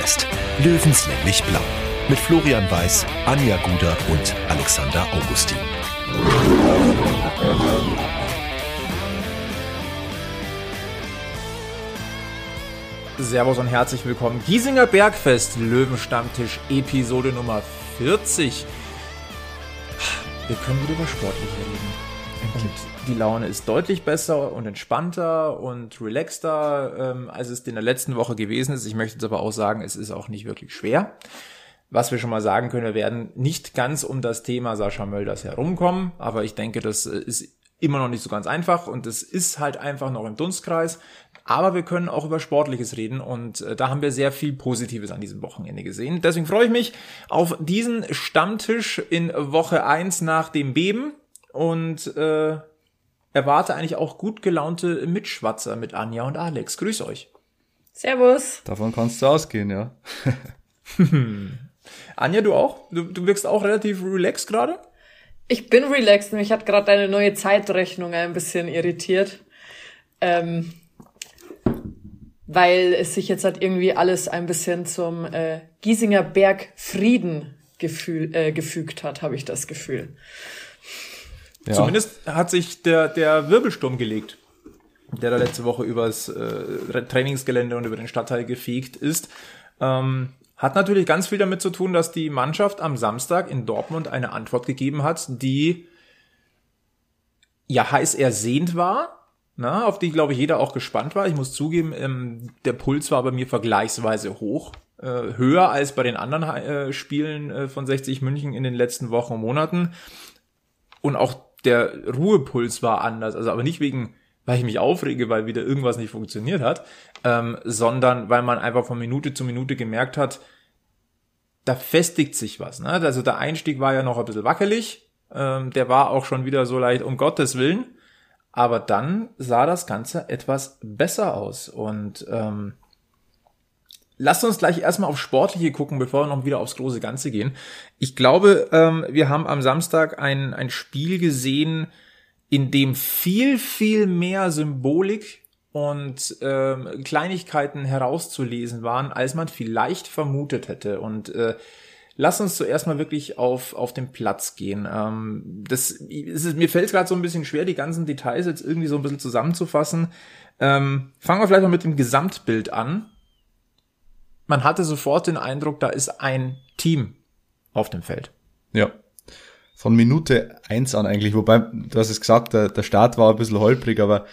Bergfest. Löwenslänglich blau. Mit Florian Weiß, Anja Guder und Alexander Augustin. Servus und herzlich willkommen. Giesinger Bergfest, Löwenstammtisch, Episode Nummer 40. Wir können wieder über Sportliche reden. Und die Laune ist deutlich besser und entspannter und relaxter, ähm, als es in der letzten Woche gewesen ist. Ich möchte jetzt aber auch sagen, es ist auch nicht wirklich schwer. Was wir schon mal sagen können, wir werden nicht ganz um das Thema Sascha Mölders herumkommen, aber ich denke, das äh, ist immer noch nicht so ganz einfach und es ist halt einfach noch im Dunstkreis. Aber wir können auch über Sportliches reden und äh, da haben wir sehr viel Positives an diesem Wochenende gesehen. Deswegen freue ich mich auf diesen Stammtisch in Woche eins nach dem Beben und äh, erwarte eigentlich auch gut gelaunte Mitschwatzer mit Anja und Alex. Grüß euch. Servus. Davon kannst du ausgehen, ja. Anja, du auch? Du, du wirkst auch relativ relaxed gerade? Ich bin relaxed. Mich hat gerade deine neue Zeitrechnung ein bisschen irritiert. Ähm, weil es sich jetzt halt irgendwie alles ein bisschen zum äh, Giesinger Berg Frieden gefühl, äh, gefügt hat, habe ich das Gefühl. Ja. Zumindest hat sich der, der Wirbelsturm gelegt, der da letzte Woche übers äh, Trainingsgelände und über den Stadtteil gefegt ist. Ähm, hat natürlich ganz viel damit zu tun, dass die Mannschaft am Samstag in Dortmund eine Antwort gegeben hat, die ja heiß ersehnt war, na, auf die, glaube ich, jeder auch gespannt war. Ich muss zugeben, ähm, der Puls war bei mir vergleichsweise hoch, äh, höher als bei den anderen äh, Spielen äh, von 60 München in den letzten Wochen und Monaten. Und auch der Ruhepuls war anders, also aber nicht wegen weil ich mich aufrege, weil wieder irgendwas nicht funktioniert hat, ähm, sondern weil man einfach von Minute zu Minute gemerkt hat, da festigt sich was. Ne? Also der Einstieg war ja noch ein bisschen wackelig, ähm, der war auch schon wieder so leicht, um Gottes Willen, aber dann sah das Ganze etwas besser aus und ähm, Lasst uns gleich erstmal auf Sportliche gucken, bevor wir noch wieder aufs große Ganze gehen. Ich glaube, ähm, wir haben am Samstag ein, ein Spiel gesehen, in dem viel, viel mehr Symbolik und ähm, Kleinigkeiten herauszulesen waren, als man vielleicht vermutet hätte. Und äh, lass uns zuerst mal wirklich auf, auf den Platz gehen. Ähm, das ist, mir fällt gerade so ein bisschen schwer, die ganzen Details jetzt irgendwie so ein bisschen zusammenzufassen. Ähm, fangen wir vielleicht mal mit dem Gesamtbild an. Man hatte sofort den Eindruck, da ist ein Team auf dem Feld. Ja, von Minute eins an eigentlich, wobei, du hast es gesagt, der, der Start war ein bisschen holprig, aber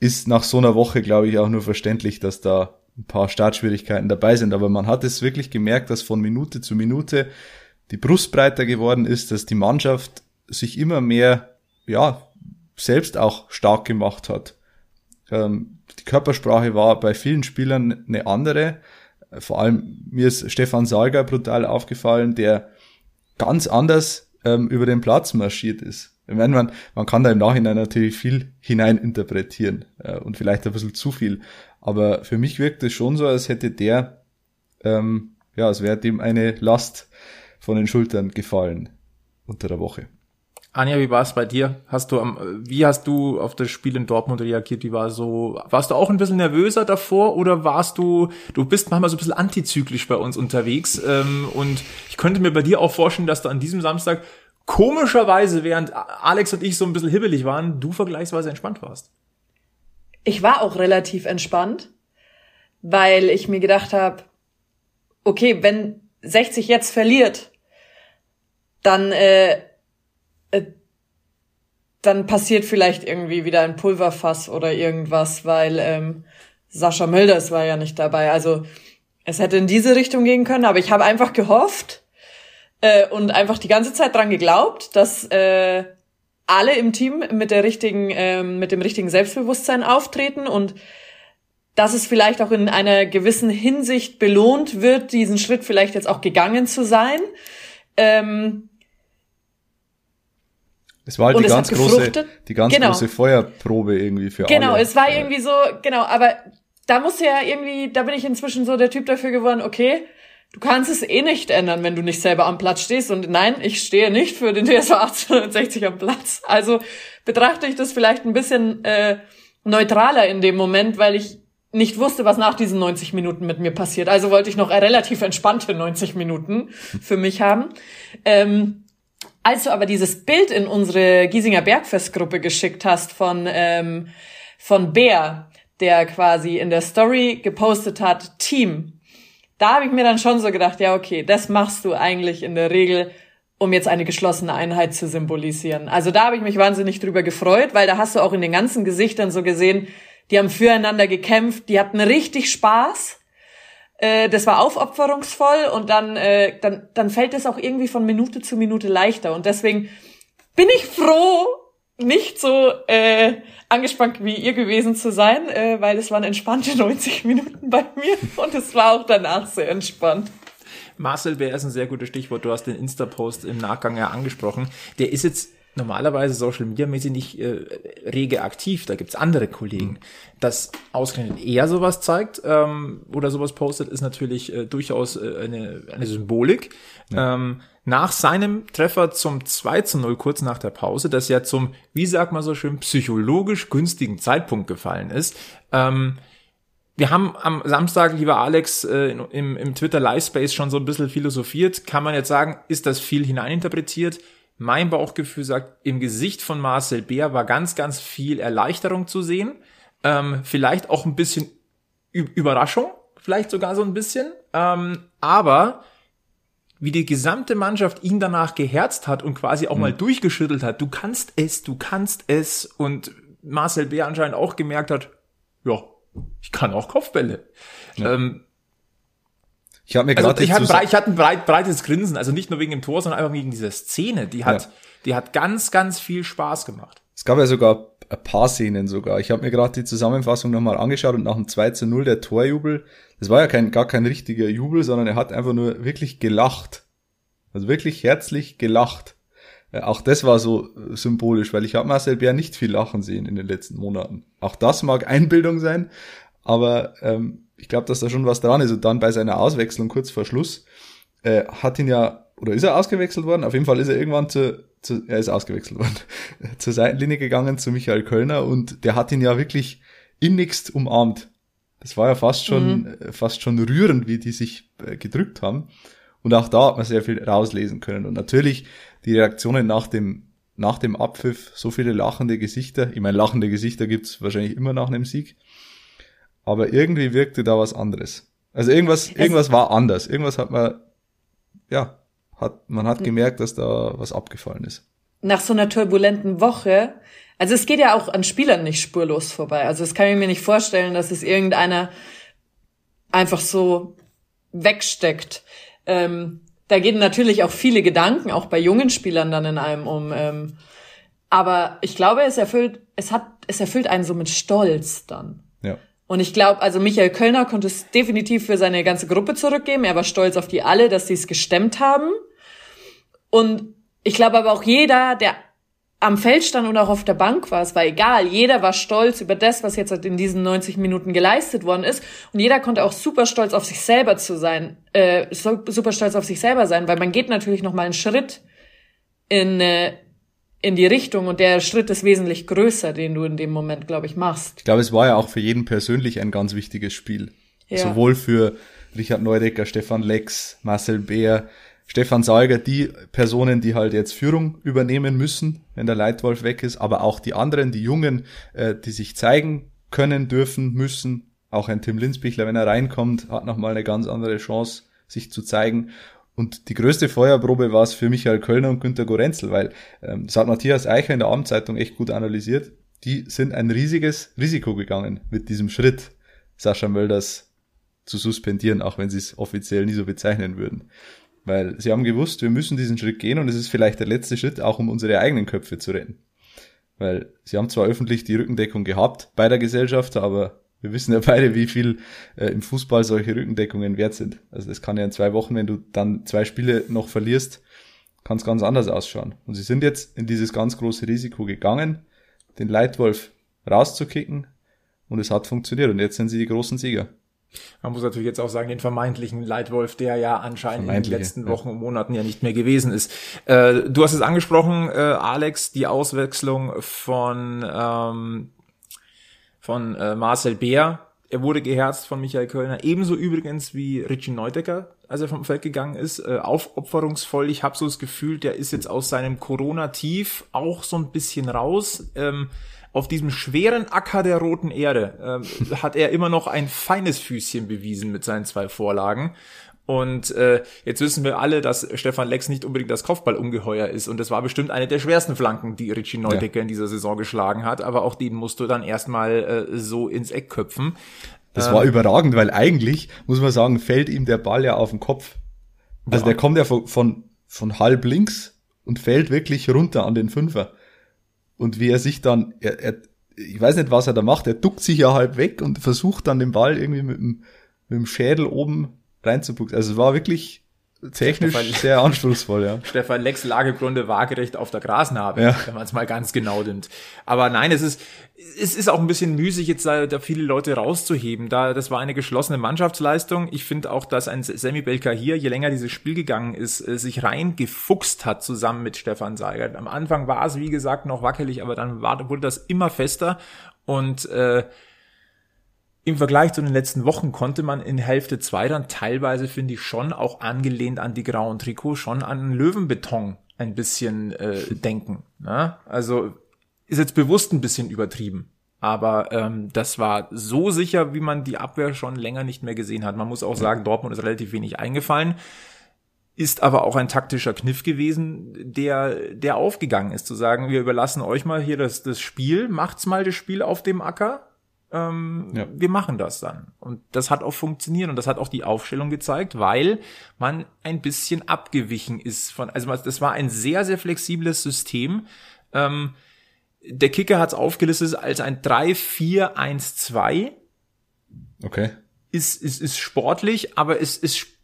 ist nach so einer Woche, glaube ich, auch nur verständlich, dass da ein paar Startschwierigkeiten dabei sind. Aber man hat es wirklich gemerkt, dass von Minute zu Minute die Brust breiter geworden ist, dass die Mannschaft sich immer mehr, ja, selbst auch stark gemacht hat. Ähm, die Körpersprache war bei vielen Spielern eine andere. Vor allem mir ist Stefan Salger brutal aufgefallen, der ganz anders ähm, über den Platz marschiert ist. Ich meine, man, man kann da im Nachhinein natürlich viel hineininterpretieren äh, und vielleicht ein bisschen zu viel. Aber für mich wirkt es schon so, als hätte der, ähm, ja, als wäre dem eine Last von den Schultern gefallen unter der Woche. Anja, wie war es bei dir? Hast du am, wie hast du auf das Spiel in Dortmund reagiert? Wie war so, warst du auch ein bisschen nervöser davor oder warst du, du bist manchmal so ein bisschen antizyklisch bei uns unterwegs ähm, und ich könnte mir bei dir auch vorstellen, dass du an diesem Samstag komischerweise, während Alex und ich so ein bisschen hibbelig waren, du vergleichsweise entspannt warst. Ich war auch relativ entspannt, weil ich mir gedacht habe, okay, wenn 60 jetzt verliert, dann äh, dann passiert vielleicht irgendwie wieder ein Pulverfass oder irgendwas, weil ähm, Sascha Mölders war ja nicht dabei. Also es hätte in diese Richtung gehen können, aber ich habe einfach gehofft äh, und einfach die ganze Zeit dran geglaubt, dass äh, alle im Team mit der richtigen, äh, mit dem richtigen Selbstbewusstsein auftreten und dass es vielleicht auch in einer gewissen Hinsicht belohnt wird, diesen Schritt vielleicht jetzt auch gegangen zu sein. Ähm, es war halt die ganz, große, die ganz genau. große Feuerprobe irgendwie für genau, alle. Genau, es war irgendwie so, genau, aber da muss ja irgendwie, da bin ich inzwischen so der Typ dafür geworden, okay, du kannst es eh nicht ändern, wenn du nicht selber am Platz stehst. Und nein, ich stehe nicht für den TSV 1860 am Platz. Also betrachte ich das vielleicht ein bisschen äh, neutraler in dem Moment, weil ich nicht wusste, was nach diesen 90 Minuten mit mir passiert. Also wollte ich noch relativ entspannte 90 Minuten für mich haben. Ähm, als du aber dieses Bild in unsere Giesinger Bergfestgruppe geschickt hast von, ähm, von Bär, der quasi in der Story gepostet hat, Team, da habe ich mir dann schon so gedacht, ja, okay, das machst du eigentlich in der Regel, um jetzt eine geschlossene Einheit zu symbolisieren. Also da habe ich mich wahnsinnig drüber gefreut, weil da hast du auch in den ganzen Gesichtern so gesehen, die haben füreinander gekämpft, die hatten richtig Spaß. Äh, das war aufopferungsvoll und dann, äh, dann, dann fällt es auch irgendwie von Minute zu Minute leichter. Und deswegen bin ich froh, nicht so äh, angespannt wie ihr gewesen zu sein, äh, weil es waren entspannte 90 Minuten bei mir und es war auch danach sehr entspannt. Marcel Bär ist ein sehr gutes Stichwort. Du hast den Insta-Post im Nachgang ja angesprochen. Der ist jetzt normalerweise Social Media mäßig nicht äh, rege aktiv. Da gibt's andere Kollegen. Mhm. Dass ausgerechnet er sowas zeigt ähm, oder sowas postet, ist natürlich äh, durchaus äh, eine, eine Symbolik. Ja. Ähm, nach seinem Treffer zum 2 zu 0, kurz nach der Pause, das ja zum, wie sagt man so schön, psychologisch günstigen Zeitpunkt gefallen ist, ähm, wir haben am Samstag, lieber Alex, äh, im, im Twitter Livespace schon so ein bisschen philosophiert. Kann man jetzt sagen, ist das viel hineininterpretiert? Mein Bauchgefühl sagt, im Gesicht von Marcel Bär war ganz, ganz viel Erleichterung zu sehen. Ähm, vielleicht auch ein bisschen Überraschung, vielleicht sogar so ein bisschen. Ähm, aber wie die gesamte Mannschaft ihn danach geherzt hat und quasi auch mhm. mal durchgeschüttelt hat, du kannst es, du kannst es. Und Marcel Bär anscheinend auch gemerkt hat, ja, ich kann auch Kopfbälle. Ja. Ähm, ich habe mir also gerade ich, hatte breit, ich hatte ein breit, breites Grinsen, also nicht nur wegen dem Tor, sondern einfach wegen dieser Szene. Die hat, ja. die hat ganz, ganz viel Spaß gemacht. Es gab ja sogar ein paar Szenen sogar. Ich habe mir gerade die Zusammenfassung nochmal angeschaut und nach dem 2 zu 0 der Torjubel, das war ja kein, gar kein richtiger Jubel, sondern er hat einfach nur wirklich gelacht. Also wirklich herzlich gelacht. Äh, auch das war so symbolisch, weil ich habe Marcel Bär nicht viel lachen sehen in den letzten Monaten. Auch das mag Einbildung sein, aber ähm, ich glaube, dass da schon was dran ist. Und dann bei seiner Auswechslung kurz vor Schluss äh, hat ihn ja, oder ist er ausgewechselt worden? Auf jeden Fall ist er irgendwann zu, zu er ist ausgewechselt worden, zur Seitenlinie gegangen zu Michael Kölner und der hat ihn ja wirklich innigst umarmt. Das war ja fast schon, mhm. Äh, fast schon rührend, wie die sich äh, gedrückt haben. Und auch da hat man sehr viel rauslesen können. Und natürlich die Reaktionen nach dem, nach dem Abpfiff, so viele lachende Gesichter. Ich meine, lachende Gesichter gibt's wahrscheinlich immer nach einem Sieg aber irgendwie wirkte da was anderes. Also irgendwas, irgendwas war anders. Irgendwas hat man, ja, hat, man hat gemerkt, dass da was abgefallen ist. Nach so einer turbulenten Woche, also es geht ja auch an Spielern nicht spurlos vorbei. Also das kann ich mir nicht vorstellen, dass es irgendeiner einfach so wegsteckt. Ähm, da gehen natürlich auch viele Gedanken, auch bei jungen Spielern dann in einem um. Ähm, aber ich glaube, es erfüllt, es hat, es erfüllt einen so mit Stolz dann. Ja. Und ich glaube, also Michael Kölner konnte es definitiv für seine ganze Gruppe zurückgeben. Er war stolz auf die alle, dass sie es gestemmt haben. Und ich glaube aber auch jeder, der am Feld stand und auch auf der Bank war, es war egal. Jeder war stolz über das, was jetzt in diesen 90 Minuten geleistet worden ist. Und jeder konnte auch super stolz auf sich selber zu sein, äh, super stolz auf sich selber sein, weil man geht natürlich noch mal einen Schritt in, äh, in die Richtung und der Schritt ist wesentlich größer, den du in dem Moment, glaube ich, machst. Ich glaube, es war ja auch für jeden persönlich ein ganz wichtiges Spiel. Ja. Sowohl für Richard Neudecker, Stefan Lex, Marcel Beer, Stefan Salger, die Personen, die halt jetzt Führung übernehmen müssen, wenn der Leitwolf weg ist, aber auch die anderen, die Jungen, äh, die sich zeigen können, dürfen, müssen. Auch ein Tim Linsbichler, wenn er reinkommt, hat nochmal eine ganz andere Chance, sich zu zeigen. Und die größte Feuerprobe war es für Michael Kölner und Günter Gorenzel, weil ähm, das hat Matthias Eicher in der Abendzeitung echt gut analysiert. Die sind ein riesiges Risiko gegangen mit diesem Schritt, Sascha Mölders zu suspendieren, auch wenn sie es offiziell nie so bezeichnen würden. Weil sie haben gewusst, wir müssen diesen Schritt gehen und es ist vielleicht der letzte Schritt, auch um unsere eigenen Köpfe zu retten. Weil sie haben zwar öffentlich die Rückendeckung gehabt bei der Gesellschaft, aber wir wissen ja beide, wie viel äh, im Fußball solche Rückendeckungen wert sind. Also das kann ja in zwei Wochen, wenn du dann zwei Spiele noch verlierst, kann es ganz anders ausschauen. Und sie sind jetzt in dieses ganz große Risiko gegangen, den Leitwolf rauszukicken und es hat funktioniert und jetzt sind sie die großen Sieger. Man muss natürlich jetzt auch sagen, den vermeintlichen Leitwolf, der ja anscheinend in den letzten Wochen und Monaten ja nicht mehr gewesen ist. Äh, du hast es angesprochen, äh, Alex, die Auswechslung von ähm, von äh, Marcel Beer. Er wurde geherzt von Michael Kölner, ebenso übrigens wie Richie Neudecker, als er vom Feld gegangen ist, äh, aufopferungsvoll. Ich habe so das Gefühl, der ist jetzt aus seinem Corona-Tief auch so ein bisschen raus. Ähm, auf diesem schweren Acker der roten Erde äh, hat er immer noch ein feines Füßchen bewiesen mit seinen zwei Vorlagen. Und äh, jetzt wissen wir alle, dass Stefan Lex nicht unbedingt das Kopfballungeheuer ist. Und das war bestimmt eine der schwersten Flanken, die Richie Neudecker ja. in dieser Saison geschlagen hat. Aber auch den musst du dann erstmal äh, so ins Eck köpfen. Das ähm, war überragend, weil eigentlich, muss man sagen, fällt ihm der Ball ja auf den Kopf. Also ja. der kommt ja von, von, von halb links und fällt wirklich runter an den Fünfer. Und wie er sich dann, er, er, ich weiß nicht, was er da macht, er duckt sich ja halb weg und versucht dann den Ball irgendwie mit dem, mit dem Schädel oben reinzupucken. Also es war wirklich technisch Stefan, sehr anspruchsvoll, ja. Stefan Lex lag im Grunde waagerecht auf der Grasnarbe, ja. wenn man es mal ganz genau nimmt. Aber nein, es ist, es ist auch ein bisschen müßig, jetzt da, da viele Leute rauszuheben. Da, das war eine geschlossene Mannschaftsleistung. Ich finde auch, dass ein Sammy Belka hier, je länger dieses Spiel gegangen ist, äh, sich rein gefuchst hat zusammen mit Stefan Seigert. Am Anfang war es, wie gesagt, noch wackelig, aber dann war, wurde das immer fester und äh, im Vergleich zu den letzten Wochen konnte man in Hälfte 2 dann teilweise, finde ich, schon auch angelehnt an die grauen Trikots, schon an Löwenbeton ein bisschen äh, denken. Ne? Also ist jetzt bewusst ein bisschen übertrieben. Aber ähm, das war so sicher, wie man die Abwehr schon länger nicht mehr gesehen hat. Man muss auch sagen, Dortmund ist relativ wenig eingefallen. Ist aber auch ein taktischer Kniff gewesen, der, der aufgegangen ist, zu sagen, wir überlassen euch mal hier das, das Spiel, macht's mal das Spiel auf dem Acker ähm, ja. wir machen das dann. Und das hat auch funktioniert und das hat auch die Aufstellung gezeigt, weil man ein bisschen abgewichen ist von, also das war ein sehr, sehr flexibles System. Ähm, der Kicker hat es aufgelistet als ein 3-4-1-2. Okay. Ist, ist, ist sportlich, aber es ist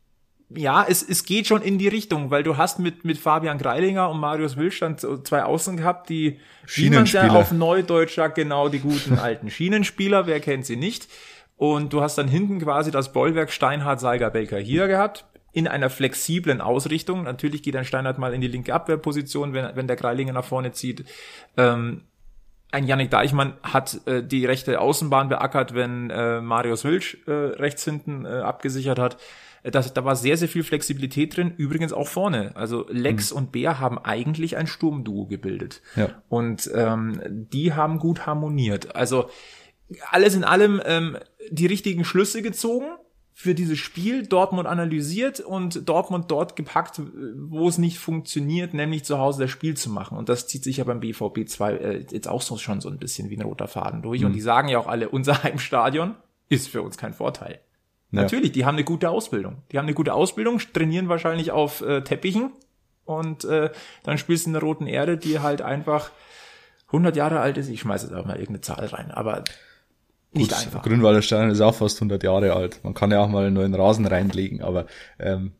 ja, es, es geht schon in die Richtung, weil du hast mit, mit Fabian Greilinger und Marius Wildstand zwei Außen gehabt, die, wie man ja auf Neudeutsch sagt, genau die guten alten Schienenspieler, wer kennt sie nicht. Und du hast dann hinten quasi das Bollwerk Steinhardt, Seiger, Belker hier gehabt, in einer flexiblen Ausrichtung. Natürlich geht ein Steinhardt mal in die linke Abwehrposition, wenn, wenn der Greilinger nach vorne zieht. Ähm, ein Yannick Deichmann hat äh, die rechte Außenbahn beackert, wenn äh, Marius Wilsch äh, rechts hinten äh, abgesichert hat. Das, da war sehr, sehr viel Flexibilität drin, übrigens auch vorne. Also Lex mhm. und Bär haben eigentlich ein Sturmduo gebildet. Ja. Und ähm, die haben gut harmoniert. Also alles in allem ähm, die richtigen Schlüsse gezogen für dieses Spiel, Dortmund analysiert und Dortmund dort gepackt, wo es nicht funktioniert, nämlich zu Hause das Spiel zu machen. Und das zieht sich ja beim BVB 2 äh, jetzt auch so schon so ein bisschen wie ein roter Faden durch. Mhm. Und die sagen ja auch alle, unser Heimstadion ist für uns kein Vorteil. Ja. Natürlich, die haben eine gute Ausbildung. Die haben eine gute Ausbildung, trainieren wahrscheinlich auf äh, Teppichen und äh, dann spielst du in der roten Erde, die halt einfach 100 Jahre alt ist. Ich schmeiße jetzt auch mal irgendeine Zahl rein, aber nicht Gut, einfach. Grünwalder Stein ist auch fast 100 Jahre alt. Man kann ja auch mal einen neuen Rasen reinlegen, aber ähm,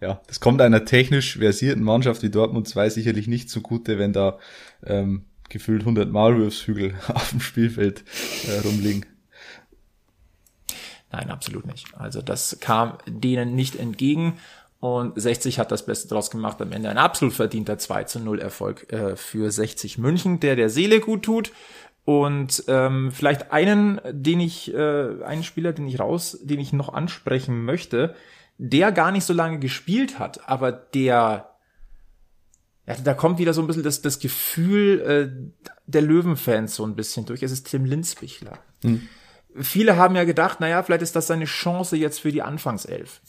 ja, das kommt einer technisch versierten Mannschaft wie Dortmund 2 sicherlich nicht zugute, wenn da ähm, gefühlt 100 Maulwurfshügel auf dem Spielfeld äh, rumliegen. Nein, absolut nicht. Also das kam denen nicht entgegen. Und 60 hat das Beste draus gemacht. Am Ende ein absolut verdienter 2 zu 0 Erfolg äh, für 60 München, der der Seele gut tut. Und ähm, vielleicht einen, den ich, äh, einen Spieler, den ich raus, den ich noch ansprechen möchte, der gar nicht so lange gespielt hat, aber der ja, da kommt wieder so ein bisschen das, das Gefühl äh, der Löwenfans so ein bisschen durch. Es ist Tim Linsbichler. Mhm viele haben ja gedacht, naja, vielleicht ist das seine Chance jetzt für die Anfangself.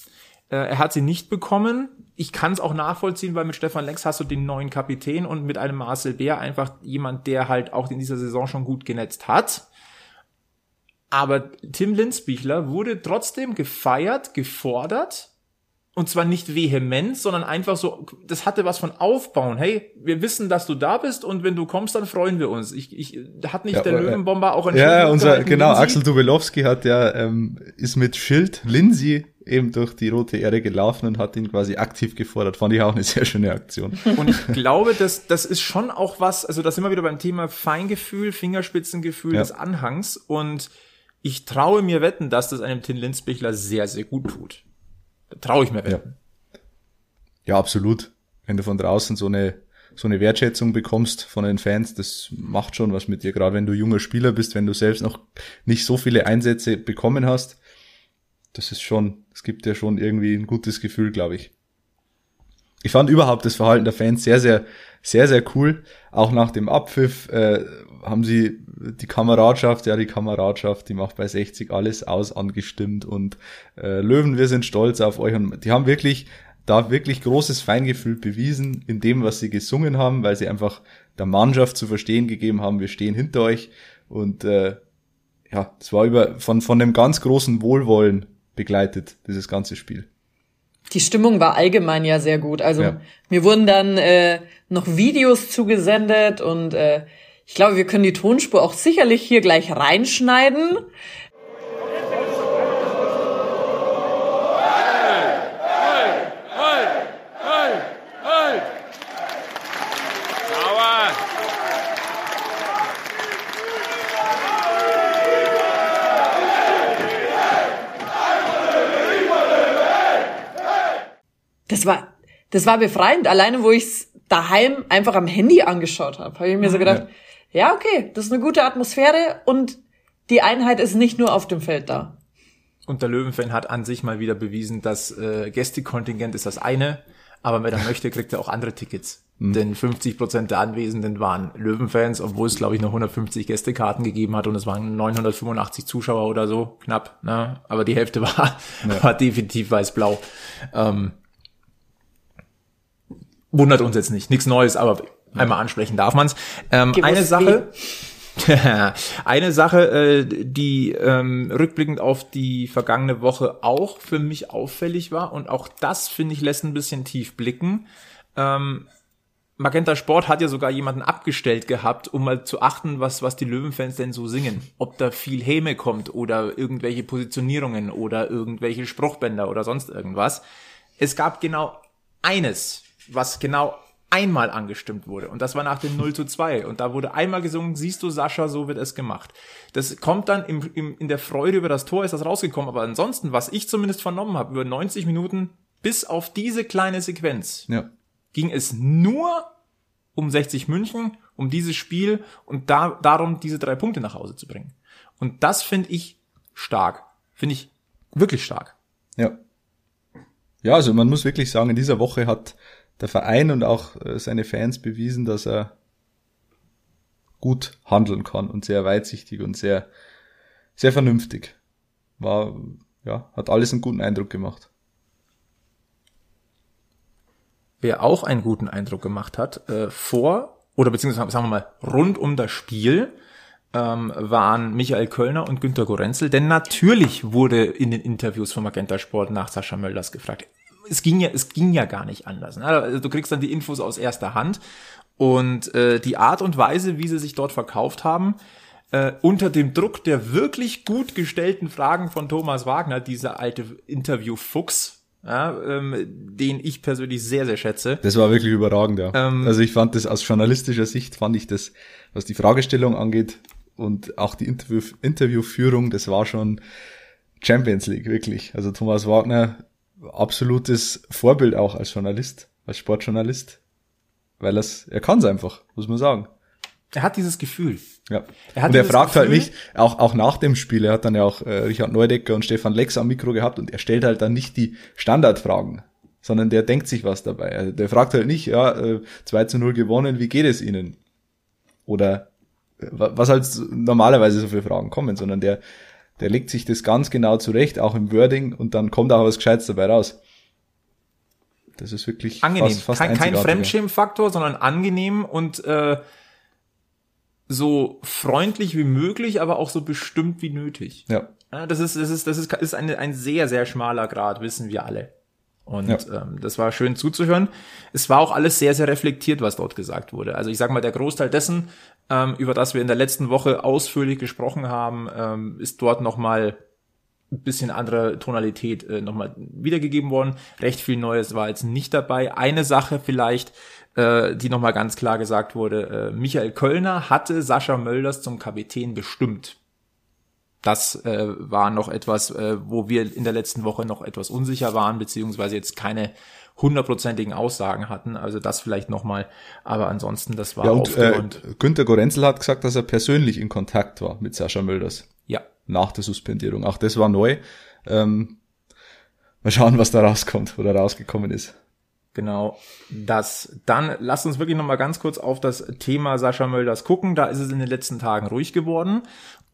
Äh, er hat sie nicht bekommen. Ich kann es auch nachvollziehen, weil mit Stefan Lenks hast du den neuen Kapitän und mit einem Marcel Bär einfach jemand, der halt auch in dieser Saison schon gut genetzt hat. Aber Tim Linsbichler wurde trotzdem gefeiert, gefordert und zwar nicht vehement, sondern einfach so, das hatte was von Aufbauen. Hey, wir wissen, dass du da bist und wenn du kommst, dann freuen wir uns. Ich, ich hat nicht ja, der Löwenbomber auch ein Ja, unser, genau, Lindsay? Axel Dubelowski hat ja, ähm, ist mit Schild Lindsay eben durch die rote Erde gelaufen und hat ihn quasi aktiv gefordert. Fand ich auch eine sehr schöne Aktion. Und ich glaube, dass das ist schon auch was, also das sind wir wieder beim Thema Feingefühl, Fingerspitzengefühl ja. des Anhangs und ich traue mir wetten, dass das einem Tin Linsbichler sehr, sehr gut tut. Traue ich mir wetten. Ja. ja, absolut. Wenn du von draußen so eine so eine Wertschätzung bekommst von den Fans, das macht schon was mit dir, gerade wenn du junger Spieler bist, wenn du selbst noch nicht so viele Einsätze bekommen hast. Das ist schon, es gibt ja schon irgendwie ein gutes Gefühl, glaube ich. Ich fand überhaupt das Verhalten der Fans sehr, sehr, sehr, sehr cool. Auch nach dem Abpfiff äh, haben sie die Kameradschaft, ja die Kameradschaft, die macht bei 60 alles aus angestimmt und äh, Löwen, wir sind stolz auf euch und die haben wirklich da wirklich großes Feingefühl bewiesen in dem, was sie gesungen haben, weil sie einfach der Mannschaft zu verstehen gegeben haben, wir stehen hinter euch und äh, ja, es war über von von dem ganz großen Wohlwollen begleitet dieses ganze Spiel. Die Stimmung war allgemein ja sehr gut. Also ja. mir wurden dann äh, noch Videos zugesendet und äh, ich glaube, wir können die Tonspur auch sicherlich hier gleich reinschneiden. Das war, das war befreiend. Alleine, wo ich es daheim einfach am Handy angeschaut habe, habe ich mir so gedacht, ja ja, okay, das ist eine gute Atmosphäre und die Einheit ist nicht nur auf dem Feld da. Und der Löwenfan hat an sich mal wieder bewiesen, dass äh, Gästekontingent ist das eine, aber wenn er möchte, kriegt er auch andere Tickets. Mhm. Denn 50 Prozent der Anwesenden waren Löwenfans, obwohl es, glaube ich, noch 150 Gästekarten gegeben hat und es waren 985 Zuschauer oder so, knapp. Ne? Aber die Hälfte war, ja. war definitiv weiß-blau. Ähm, wundert uns jetzt nicht, nichts Neues, aber Einmal ansprechen darf man's. Ähm, eine Sache. eine Sache, äh, die ähm, rückblickend auf die vergangene Woche auch für mich auffällig war und auch das finde ich lässt ein bisschen tief blicken. Ähm, Magenta Sport hat ja sogar jemanden abgestellt gehabt, um mal zu achten, was, was die Löwenfans denn so singen. Ob da viel Häme kommt oder irgendwelche Positionierungen oder irgendwelche Spruchbänder oder sonst irgendwas. Es gab genau eines, was genau einmal angestimmt wurde. Und das war nach dem 0 zu 2. Und da wurde einmal gesungen, siehst du, Sascha, so wird es gemacht. Das kommt dann im, im, in der Freude über das Tor, ist das rausgekommen. Aber ansonsten, was ich zumindest vernommen habe, über 90 Minuten bis auf diese kleine Sequenz, ja. ging es nur um 60 München, um dieses Spiel und da, darum, diese drei Punkte nach Hause zu bringen. Und das finde ich stark. Finde ich wirklich stark. Ja. Ja, also man muss wirklich sagen, in dieser Woche hat der Verein und auch äh, seine Fans bewiesen, dass er gut handeln kann und sehr weitsichtig und sehr, sehr vernünftig. War, ja, hat alles einen guten Eindruck gemacht. Wer auch einen guten Eindruck gemacht hat, äh, vor, oder beziehungsweise sagen wir mal, rund um das Spiel, ähm, waren Michael Kölner und Günter Gorenzel, denn natürlich wurde in den Interviews von Magenta Sport nach Sascha Mölders gefragt es ging ja, es ging ja gar nicht anders. Ne? Also du kriegst dann die Infos aus erster Hand und äh, die Art und Weise, wie sie sich dort verkauft haben, äh, unter dem Druck der wirklich gut gestellten Fragen von Thomas Wagner, dieser alte Interview-Fuchs, ja, ähm, den ich persönlich sehr, sehr schätze. Das war wirklich überragend, ja. Ähm, also ich fand das aus journalistischer Sicht, fand ich das, was die Fragestellung angeht und auch die Interview Interviewführung, das war schon Champions League, wirklich. Also Thomas Wagner absolutes Vorbild auch als Journalist, als Sportjournalist. Weil das, er kann es einfach, muss man sagen. Er hat dieses Gefühl. Ja. Er und er fragt halt Gefühl, halt nicht, auch, auch nach dem Spiel, er hat dann ja auch äh, Richard Neudecker und Stefan Lex am Mikro gehabt und er stellt halt dann nicht die Standardfragen, sondern der denkt sich was dabei. Also der fragt halt nicht, ja, äh, 2 zu 0 gewonnen, wie geht es Ihnen? Oder äh, was halt normalerweise so viele Fragen kommen, sondern der der legt sich das ganz genau zurecht, auch im Wording, und dann kommt auch was Gescheites dabei raus. Das ist wirklich angenehm. Fast, fast kein, kein Fremdschirmfaktor, sondern angenehm und äh, so freundlich wie möglich, aber auch so bestimmt wie nötig. Ja. ja das ist, das ist, das ist, ist eine, ein sehr, sehr schmaler Grad, wissen wir alle. Und ja. ähm, das war schön zuzuhören. Es war auch alles sehr, sehr reflektiert, was dort gesagt wurde. Also ich sag mal, der Großteil dessen, ähm, über das wir in der letzten Woche ausführlich gesprochen haben, ähm, ist dort nochmal ein bisschen andere Tonalität äh, nochmal wiedergegeben worden. Recht viel Neues war jetzt nicht dabei. Eine Sache vielleicht, äh, die nochmal ganz klar gesagt wurde, äh, Michael Kölner hatte Sascha Mölders zum Kapitän bestimmt das äh, war noch etwas, äh, wo wir in der letzten Woche noch etwas unsicher waren, beziehungsweise jetzt keine hundertprozentigen Aussagen hatten. Also das vielleicht nochmal. Aber ansonsten, das war Ja, und äh. Günter Gorenzel hat gesagt, dass er persönlich in Kontakt war mit Sascha Mölders ja. nach der Suspendierung. Auch das war neu. Ähm, mal schauen, was da rauskommt oder rausgekommen ist. Genau, das. Dann lasst uns wirklich noch mal ganz kurz auf das Thema Sascha Mölders gucken. Da ist es in den letzten Tagen ruhig geworden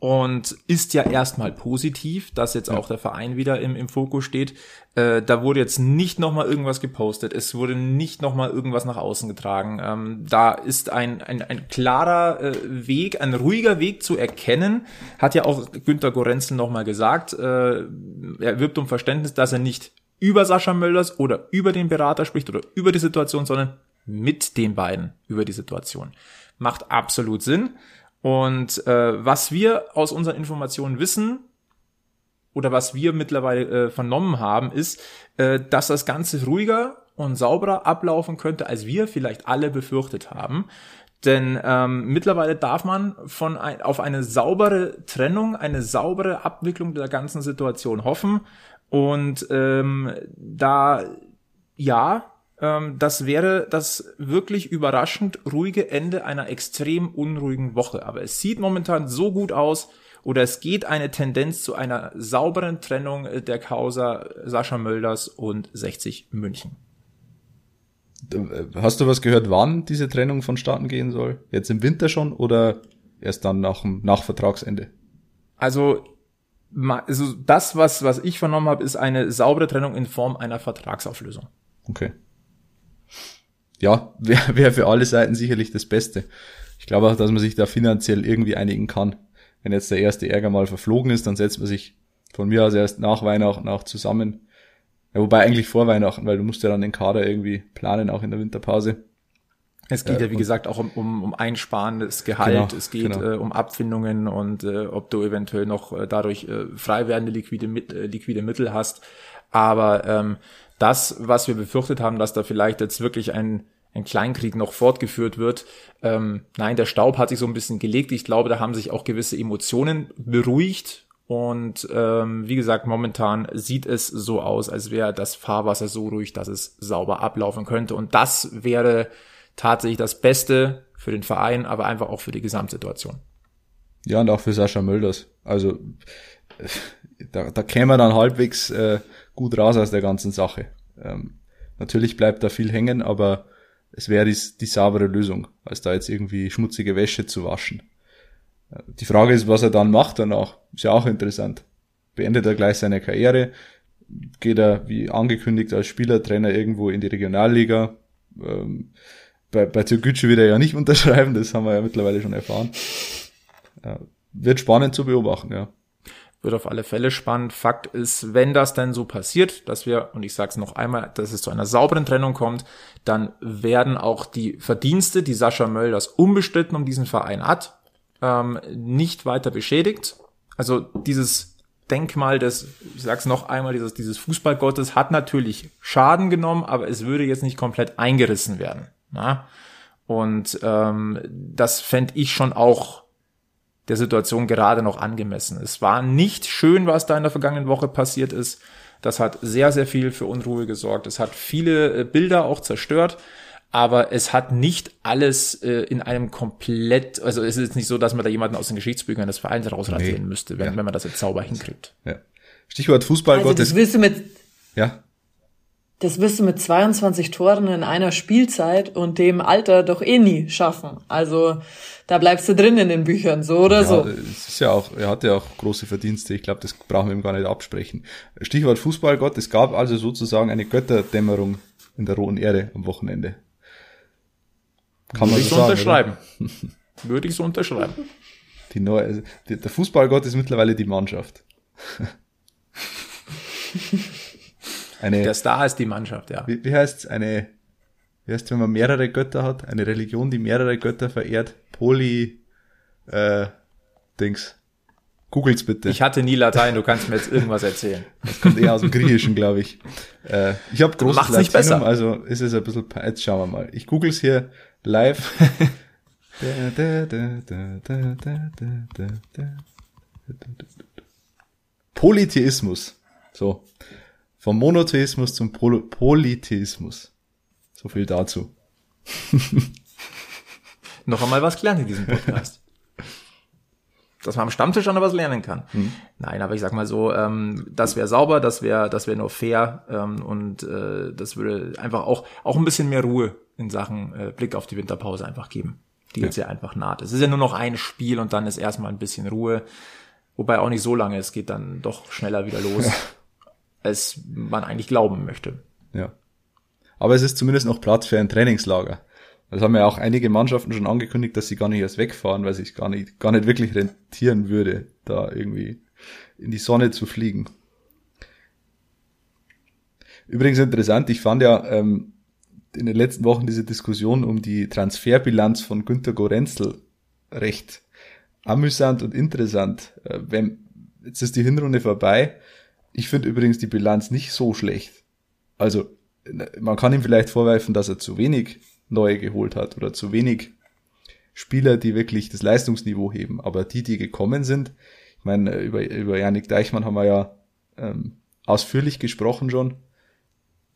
und ist ja erstmal positiv, dass jetzt auch der Verein wieder im, im Fokus steht. Äh, da wurde jetzt nicht noch mal irgendwas gepostet, es wurde nicht noch mal irgendwas nach außen getragen. Ähm, da ist ein, ein, ein klarer äh, Weg, ein ruhiger Weg zu erkennen, hat ja auch Günter Gorenzel noch mal gesagt. Äh, er wirbt um Verständnis, dass er nicht über Sascha Mölders oder über den Berater spricht oder über die Situation, sondern mit den beiden über die Situation. Macht absolut Sinn. Und äh, was wir aus unseren Informationen wissen oder was wir mittlerweile äh, vernommen haben, ist, äh, dass das Ganze ruhiger und sauberer ablaufen könnte, als wir vielleicht alle befürchtet haben. Denn ähm, mittlerweile darf man von ein, auf eine saubere Trennung, eine saubere Abwicklung der ganzen Situation hoffen. Und ähm, da ja, ähm, das wäre das wirklich überraschend ruhige Ende einer extrem unruhigen Woche. Aber es sieht momentan so gut aus oder es geht eine Tendenz zu einer sauberen Trennung äh, der Causa Sascha Mölders und 60 München. Hast du was gehört, wann diese Trennung vonstatten gehen soll? Jetzt im Winter schon oder erst dann nach, dem- nach Vertragsende? Also, also das, was, was ich vernommen habe, ist eine saubere Trennung in Form einer Vertragsauflösung. Okay. Ja, wäre wär für alle Seiten sicherlich das Beste. Ich glaube auch, dass man sich da finanziell irgendwie einigen kann. Wenn jetzt der erste Ärger mal verflogen ist, dann setzt man sich von mir aus erst nach Weihnachten auch zusammen. Ja, wobei eigentlich vor Weihnachten, weil du musst ja dann den Kader irgendwie planen, auch in der Winterpause. Es geht Äh, ja, wie und- gesagt, auch um, um, um einsparendes Gehalt, Genau, es geht genau. äh, um Abfindungen und äh, ob du eventuell noch äh, dadurch äh, frei werdende liquide, Mit- äh, liquide Mittel hast. Aber ähm, das, was wir befürchtet haben, dass da vielleicht jetzt wirklich ein, ein Kleinkrieg noch fortgeführt wird, ähm, nein, der Staub hat sich so ein bisschen gelegt. Ich glaube, da haben sich auch gewisse Emotionen beruhigt. Und ähm, wie gesagt, momentan sieht es so aus, als wäre das Fahrwasser so ruhig, dass es sauber ablaufen könnte. Und das wäre tatsächlich das Beste für den Verein, aber einfach auch für die Gesamtsituation. Ja, und auch für Sascha Mölders. Also da, da käme er dann halbwegs äh, gut raus aus der ganzen Sache. Ähm, natürlich bleibt da viel hängen, aber es wäre die, die saubere Lösung, als da jetzt irgendwie schmutzige Wäsche zu waschen. Äh, Die Frage ist, was er dann macht danach. Ist ja auch interessant. Beendet er gleich seine Karriere? Geht er, wie angekündigt, als Spielertrainer irgendwo in die Regionalliga? Ähm, bei, bei Türkgücü wird er ja nicht unterschreiben, das haben wir ja mittlerweile schon erfahren. Ja, wird spannend zu beobachten, ja. Wird auf alle Fälle spannend. Fakt ist, wenn das denn so passiert, dass wir, und ich sage es noch einmal, dass es zu einer sauberen Trennung kommt, dann werden auch die Verdienste, die Sascha Mölders unbestritten um diesen Verein hat, ähm, nicht weiter beschädigt. Also dieses Denkmal des, ich sag's noch einmal, dieses, dieses Fußballgottes hat natürlich Schaden genommen, aber es würde jetzt nicht komplett eingerissen werden. Na? Und ähm, das fänd ich schon auch der Situation gerade noch angemessen. Es war nicht schön, was da in der vergangenen Woche passiert ist. Das hat sehr, sehr viel für Unruhe gesorgt. Es hat viele äh, Bilder auch zerstört, aber es hat nicht alles äh, in einem komplett, also es ist jetzt nicht so, dass man da jemanden aus den Geschichtsbüchern des Vereins rausradieren Nee. müsste, wenn, Ja. wenn man das jetzt sauber hinkriegt. ja. Stichwort Fußballgott Also das wirst du mit, ja, das wirst du mit 22 Toren in einer Spielzeit und dem Alter doch eh nie schaffen. Also da bleibst du drin in den Büchern, so oder ja, so. es ist ja auch, er hatte ja auch große Verdienste. Ich glaube, das brauchen wir ihm gar nicht absprechen. Stichwort Fußballgott. Es gab also sozusagen eine Götterdämmerung in der Roten Erde am Wochenende. Kann Würde man ich so so sagen, unterschreiben. Würde ich so unterschreiben. Oder? Die neue, also, die, der Fußballgott ist mittlerweile die Mannschaft. Eine, der Star heißt die Mannschaft, ja. Wie, wie heißt es? Eine, wie heißt wenn man mehrere Götter hat? Eine Religion, die mehrere Götter verehrt? Poly, äh, Dings. Googles bitte. Ich hatte nie Latein, du kannst mir jetzt irgendwas erzählen. Das kommt eher aus dem Griechischen, glaube ich. Äh, ich habe großes Macht's Latinum, besser. also ist es ein bisschen, jetzt schauen wir mal. Ich google's hier live. Polytheismus. So. Vom Monotheismus zum Pol Polytheismus. So viel dazu. Noch einmal was gelernt in diesem Podcast. Dass man am Stammtisch auch noch was lernen kann. Hm. Nein, aber ich sag mal so, ähm, das wäre sauber, das wäre das wäre nur fair ähm, und äh, das würde einfach auch auch ein bisschen mehr Ruhe in Sachen äh, Blick auf die Winterpause einfach geben, die Ja. jetzt ja einfach naht. Es ist ja nur noch ein Spiel und dann ist erstmal ein bisschen Ruhe, wobei auch nicht so lange, es geht dann doch schneller wieder los, als man eigentlich glauben möchte. Ja. Aber es ist zumindest noch Platz für ein Trainingslager. Das haben ja auch einige Mannschaften schon angekündigt, dass sie gar nicht erst wegfahren, weil sich gar nicht, gar nicht wirklich rentieren würde, da irgendwie in die Sonne zu fliegen. Übrigens interessant, ich fand ja ähm, in den letzten Wochen diese Diskussion um die Transferbilanz von Günter Gorenzel recht amüsant und interessant. Äh, wenn, jetzt ist die Hinrunde vorbei. Ich finde übrigens die Bilanz nicht so schlecht. Also man kann ihm vielleicht vorwerfen, dass er zu wenig neue geholt hat oder zu wenig Spieler, die wirklich das Leistungsniveau heben. Aber die, die gekommen sind, ich meine, über, über Janik Deichmann haben wir ja ähm, ausführlich gesprochen schon.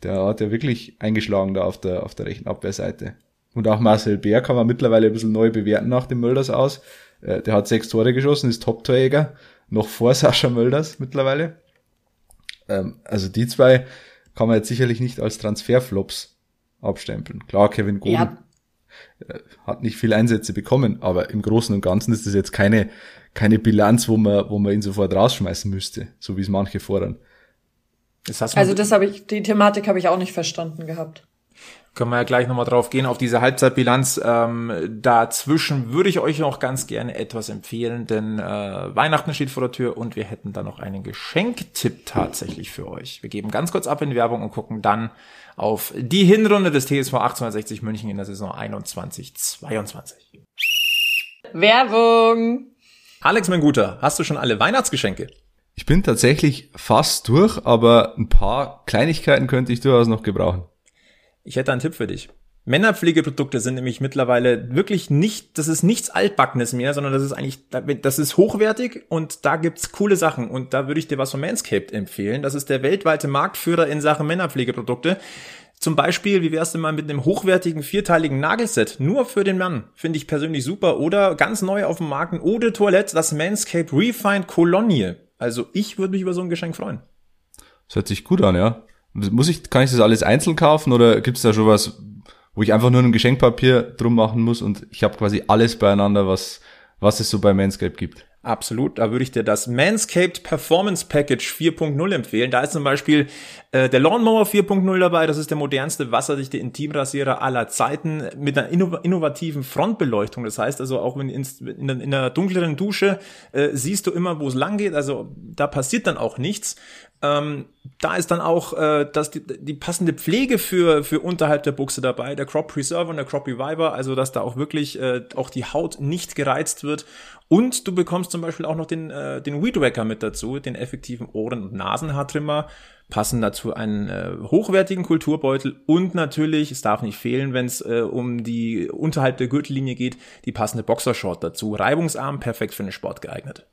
Der hat ja wirklich eingeschlagen da auf der, auf der rechten Abwehrseite. Und auch Marcel Bär kann man mittlerweile ein bisschen neu bewerten nach dem Mölders aus. Äh, der hat sechs Tore geschossen, ist Top-Torjäger, noch vor Sascha Mölders mittlerweile. Ähm, also die zwei kann man jetzt sicherlich nicht als Transferflops abstempeln. Klar, Kevin Goden Ja. äh, hat nicht viel Einsätze bekommen, aber im Großen und Ganzen ist das jetzt keine, keine Bilanz, wo man, wo man ihn sofort rausschmeißen müsste, so wie es manche fordern. Das Also das habe ich, die Thematik habe ich auch nicht verstanden gehabt. Können wir ja gleich nochmal drauf gehen, auf diese Halbzeitbilanz. Ähm, dazwischen würde ich euch noch ganz gerne etwas empfehlen, denn äh, Weihnachten steht vor der Tür und wir hätten da noch einen Geschenktipp tatsächlich für euch. Wir geben ganz kurz ab in die Werbung und gucken dann auf die Hinrunde des TSV 1860 München in der Saison 21-22. Werbung! Alex, mein Guter, hast du schon alle Weihnachtsgeschenke? Ich bin tatsächlich fast durch, aber ein paar Kleinigkeiten könnte ich durchaus noch gebrauchen. Ich hätte einen Tipp für dich. Männerpflegeprodukte sind nämlich mittlerweile wirklich nicht, das ist nichts Altbackenes mehr, sondern das ist eigentlich, das ist hochwertig und da gibt's coole Sachen und da würde ich dir was von Manscaped empfehlen. Das ist der weltweite Marktführer in Sachen Männerpflegeprodukte. Zum Beispiel, wie wär's denn mal mit einem hochwertigen vierteiligen Nagelset? Nur für den Mann. Finde ich persönlich super. Oder ganz neu auf dem Markt, ein Eau de Toilette, das Manscaped Refined Cologne. Also ich würde mich über so ein Geschenk freuen. Das hört sich gut an, ja. Muss ich, kann ich das alles einzeln kaufen oder gibt's da schon was, wo ich einfach nur ein Geschenkpapier drum machen muss und ich habe quasi alles beieinander, was, was es so bei Manscaped gibt? Absolut, da würde ich dir das Manscaped Performance Package 4.0 empfehlen. Da ist zum Beispiel äh, der Lawnmower 4.0 dabei. Das ist der modernste wasserdichte Intimrasierer aller Zeiten mit einer inno innovativen Frontbeleuchtung. Das heißt also auch wenn in, der, in der dunkleren Dusche äh, siehst du immer, wo es lang geht. Also da passiert dann auch nichts. Ähm, da ist dann auch äh, das, die, die passende Pflege für, für unterhalb der Buchse dabei, der Crop Preserver und der Crop Reviver, also dass da auch wirklich äh, auch die Haut nicht gereizt wird. Und du bekommst zum Beispiel auch noch den, äh, den Weed Wacker mit dazu, den effektiven Ohren- und Nasenhaartrimmer, passen dazu einen äh, hochwertigen Kulturbeutel und natürlich, es darf nicht fehlen, wenn es äh, um die unterhalb der Gürtellinie geht, die passende Boxershort dazu. Reibungsarm, perfekt für den Sport geeignet.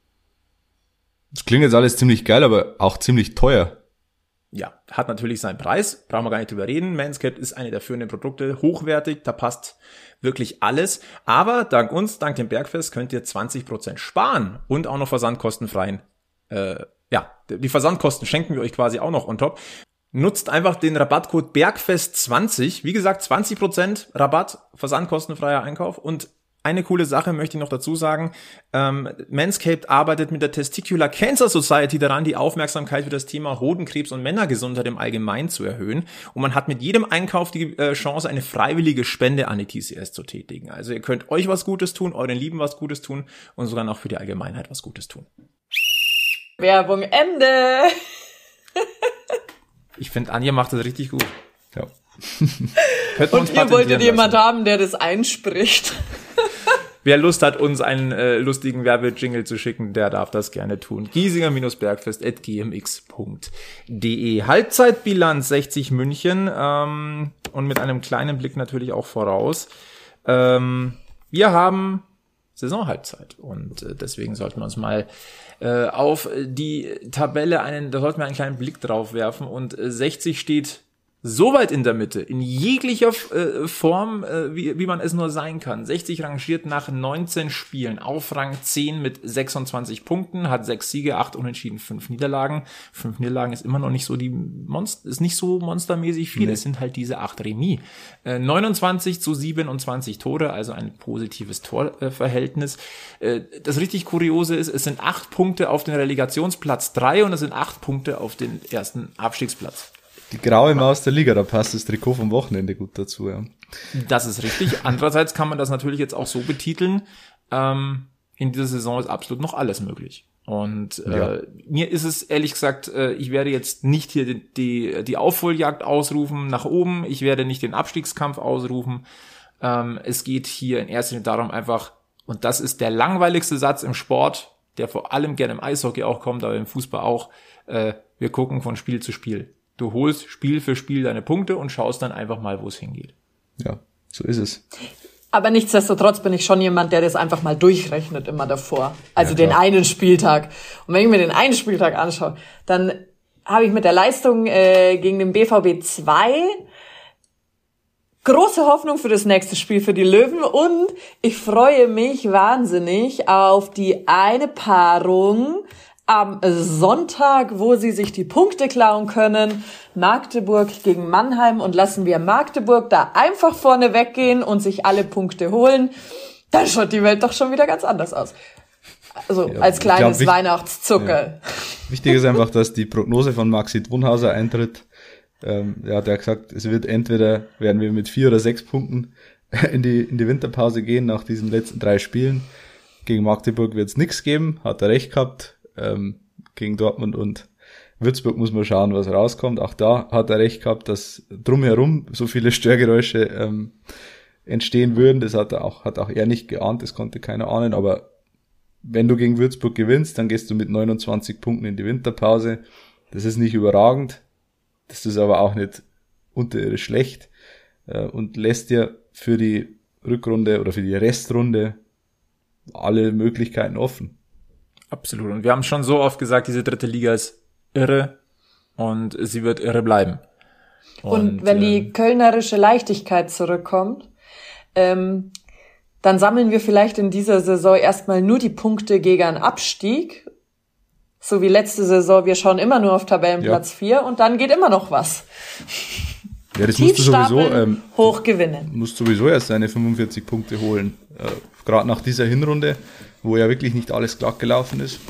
Das klingt jetzt alles ziemlich geil, aber auch ziemlich teuer. ja, hat natürlich seinen Preis, brauchen wir gar nicht drüber reden. Manscaped ist eine der führenden Produkte, hochwertig, da passt wirklich alles. Aber dank uns, dank dem Bergfest, könnt ihr 20% sparen und auch noch versandkostenfreien. Äh, ja, die Versandkosten schenken wir euch quasi auch noch on top. Nutzt einfach den Rabattcode Bergfest20. Wie gesagt, 20% Rabatt, versandkostenfreier Einkauf und eine coole Sache möchte ich noch dazu sagen. Ähm, Manscaped arbeitet mit der Testicular Cancer Society daran, die Aufmerksamkeit für das Thema Hodenkrebs und Männergesundheit im Allgemeinen zu erhöhen. Und man hat mit jedem Einkauf die äh, Chance, eine freiwillige Spende an die TCS zu tätigen. Also ihr könnt euch was Gutes tun, euren Lieben was Gutes tun und sogar noch für die Allgemeinheit was Gutes tun. Werbung Ende! Ich finde, Anja macht das richtig gut. Ja. Und ihr wolltet jemand haben, der das einspricht. Wer Lust hat, uns einen äh, lustigen Werbejingle zu schicken, der darf das gerne tun. giesinger-bergfest.gmx.de Halbzeitbilanz 60 München ähm, und mit einem kleinen Blick natürlich auch voraus. Ähm, wir haben Saisonhalbzeit. Und äh, deswegen sollten wir uns mal äh, auf die Tabelle einen, da sollten wir einen kleinen Blick drauf werfen. Und äh, 60 steht so weit in der Mitte, in jeglicher äh, Form, äh, wie, wie man es nur sein kann. 60 rangiert nach 19 Spielen auf Rang 10 mit 26 Punkten, hat 6 Siege, 8 Unentschieden, 5 Niederlagen. 5 Niederlagen ist immer noch nicht so die Monster, ist nicht so monstermäßig viel. Nee. Es sind halt diese 8 Remis. Äh, 29 zu 27 Tore, also ein positives Torverhältnis. Äh, das richtig Kuriose ist, es sind 8 Punkte auf den Relegationsplatz 3 und es sind 8 Punkte auf den ersten Abstiegsplatz. Die graue Maus der Liga, da passt das Trikot vom Wochenende gut dazu, ja. Das ist richtig. Andererseits kann man das natürlich jetzt auch so betiteln. Ähm, in dieser Saison ist absolut noch alles möglich. Und äh, ja. mir ist es ehrlich gesagt, äh, ich werde jetzt nicht hier die, die, die Aufholjagd ausrufen nach oben, ich werde nicht den Abstiegskampf ausrufen. Ähm, es geht hier in erster Linie darum einfach, und das ist der langweiligste Satz im Sport, der vor allem gerne im Eishockey auch kommt, aber im Fußball auch, äh, wir gucken von Spiel zu Spiel. Du holst Spiel für Spiel deine Punkte und schaust dann einfach mal, wo es hingeht. Ja, so ist es. Aber nichtsdestotrotz bin ich schon jemand, der das einfach mal durchrechnet immer davor. Also ja, den einen Spieltag. Und wenn ich mir den einen Spieltag anschaue, dann habe ich mit der Leistung äh, gegen den BVB 2 große Hoffnung für das nächste Spiel für die Löwen und ich freue mich wahnsinnig auf die eine Paarung am Sonntag, wo sie sich die Punkte klauen können. Magdeburg gegen Mannheim und lassen wir Magdeburg da einfach vorne weggehen und sich alle Punkte holen. Dann schaut die Welt doch schon wieder ganz anders aus. Also ja, als kleines glaub, Weihnachtszucker. Ja. Wichtig ist einfach, dass die Prognose von Maxi Thunhauser eintritt. Ähm, ja, der hat gesagt, es wird entweder werden wir mit vier oder sechs Punkten in die, in die Winterpause gehen nach diesen letzten drei Spielen. Gegen Magdeburg wird es nichts geben, hat er recht gehabt ähm, gegen Dortmund und Würzburg muss man schauen, was rauskommt. Auch da hat er recht gehabt, dass drumherum so viele Störgeräusche ähm, entstehen würden. Das hat er auch, hat auch er nicht geahnt, das konnte keiner ahnen. Aber wenn du gegen Würzburg gewinnst, dann gehst du mit 29 Punkten in die Winterpause. Das ist nicht überragend. Das ist aber auch nicht unterirdisch schlecht äh, und lässt dir für die Rückrunde oder für die Restrunde alle Möglichkeiten offen. Absolut. Und wir haben schon so oft gesagt, diese dritte Liga ist irre und sie wird irre bleiben. Und, und wenn die kölnerische Leichtigkeit zurückkommt, ähm, dann sammeln wir vielleicht in dieser Saison erstmal nur die Punkte gegen einen Abstieg. So wie letzte Saison, wir schauen immer nur auf Tabellenplatz ja. 4 und dann geht immer noch was. Ja, das musst du sowieso ähm, hoch gewinnen. Musst sowieso erst seine 45 Punkte holen. Äh, Gerade nach dieser Hinrunde wo ja wirklich nicht alles glatt gelaufen ist.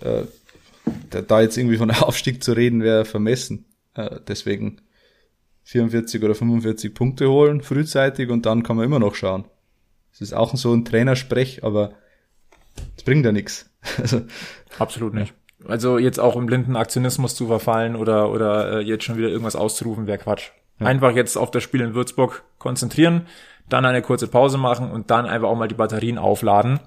Äh, da jetzt irgendwie von Aufstieg zu reden, wäre vermessen. Äh, deswegen 44 oder 45 Punkte holen, frühzeitig, und dann kann man immer noch schauen. Das ist auch so ein Trainersprech, aber es bringt ja nichts. Also, Absolut nicht. Also jetzt auch im blinden Aktionismus zu verfallen oder, oder äh, jetzt schon wieder irgendwas auszurufen, wäre Quatsch. Ja. Einfach jetzt auf das Spiel in Würzburg konzentrieren, dann eine kurze Pause machen und dann einfach auch mal die Batterien aufladen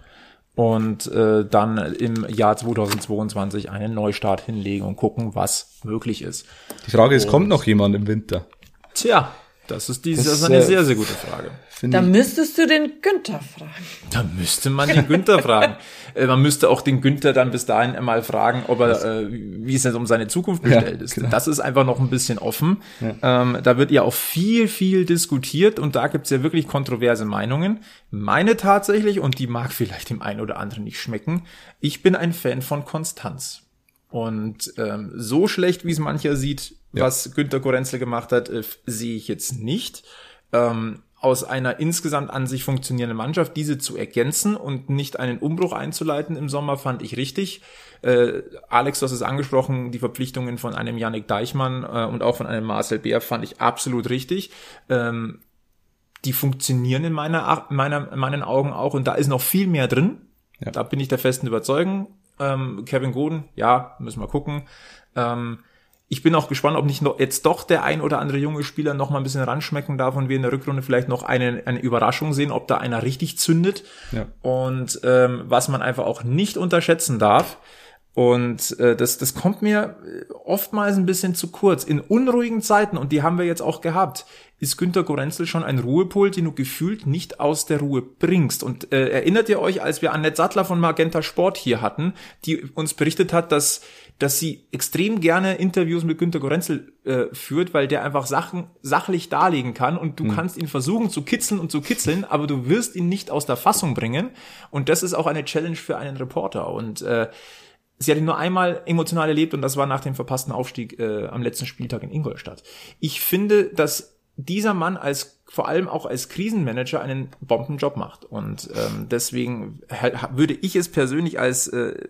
und äh, dann im Jahr 2022 einen Neustart hinlegen und gucken, was möglich ist. Die Frage ist, und, kommt noch jemand im Winter? Tja, das ist, diese, das, das ist eine äh, sehr, sehr gute Frage. Da müsstest du den Günther fragen. Da müsste man den Günther fragen. Äh, man müsste auch den Günther dann bis dahin einmal fragen, ob er, äh, wie es denn um seine Zukunft bestellt ja, ist. Genau. Das ist einfach noch ein bisschen offen. Ja. Ähm, da wird ja auch viel, viel diskutiert und da gibt's ja wirklich kontroverse Meinungen. Meine tatsächlich, und die mag vielleicht dem einen oder anderen nicht schmecken, ich bin ein Fan von Konstanz. Und ähm, so schlecht, wie es mancher sieht, ja. was Günter Gorenzel gemacht hat, äh, sehe ich jetzt nicht. Ähm, aus einer insgesamt an sich funktionierenden Mannschaft diese zu ergänzen und nicht einen Umbruch einzuleiten im Sommer, fand ich richtig. Äh, Alex, du hast es angesprochen, die Verpflichtungen von einem Yannick Deichmann äh, und auch von einem Marcel Bär fand ich absolut richtig. Ähm, die funktionieren in meiner, meiner, in meinen Augen auch und da ist noch viel mehr drin. Ja. Da bin ich der festen Überzeugung. Ähm, Kevin Goden, ja, müssen wir gucken. Ähm, ich bin auch gespannt, ob nicht noch jetzt doch der ein oder andere junge Spieler noch mal ein bisschen ranschmecken darf und wir in der Rückrunde vielleicht noch eine, eine Überraschung sehen, ob da einer richtig zündet. Ja. Und ähm, was man einfach auch nicht unterschätzen darf, Und äh, das, das kommt mir äh, oftmals ein bisschen zu kurz. In unruhigen Zeiten, und die haben wir jetzt auch gehabt, ist Günter Gorenzel schon ein Ruhepol, den du gefühlt nicht aus der Ruhe bringst. Und äh, erinnert ihr euch, als wir Annette Sattler von Magenta Sport hier hatten, die uns berichtet hat, dass dass sie extrem gerne Interviews mit Günter Gorenzel äh, führt, weil der einfach Sachen sachlich darlegen kann und du mhm. kannst ihn versuchen zu kitzeln und zu kitzeln, aber du wirst ihn nicht aus der Fassung bringen. Und das ist auch eine Challenge für einen Reporter. Und äh, sie hat ihn nur einmal emotional erlebt und das war nach dem verpassten Aufstieg äh, am letzten Spieltag in Ingolstadt. Ich finde, dass dieser Mann als vor allem auch als Krisenmanager einen Bombenjob macht und ähm, deswegen würde ich es persönlich als äh,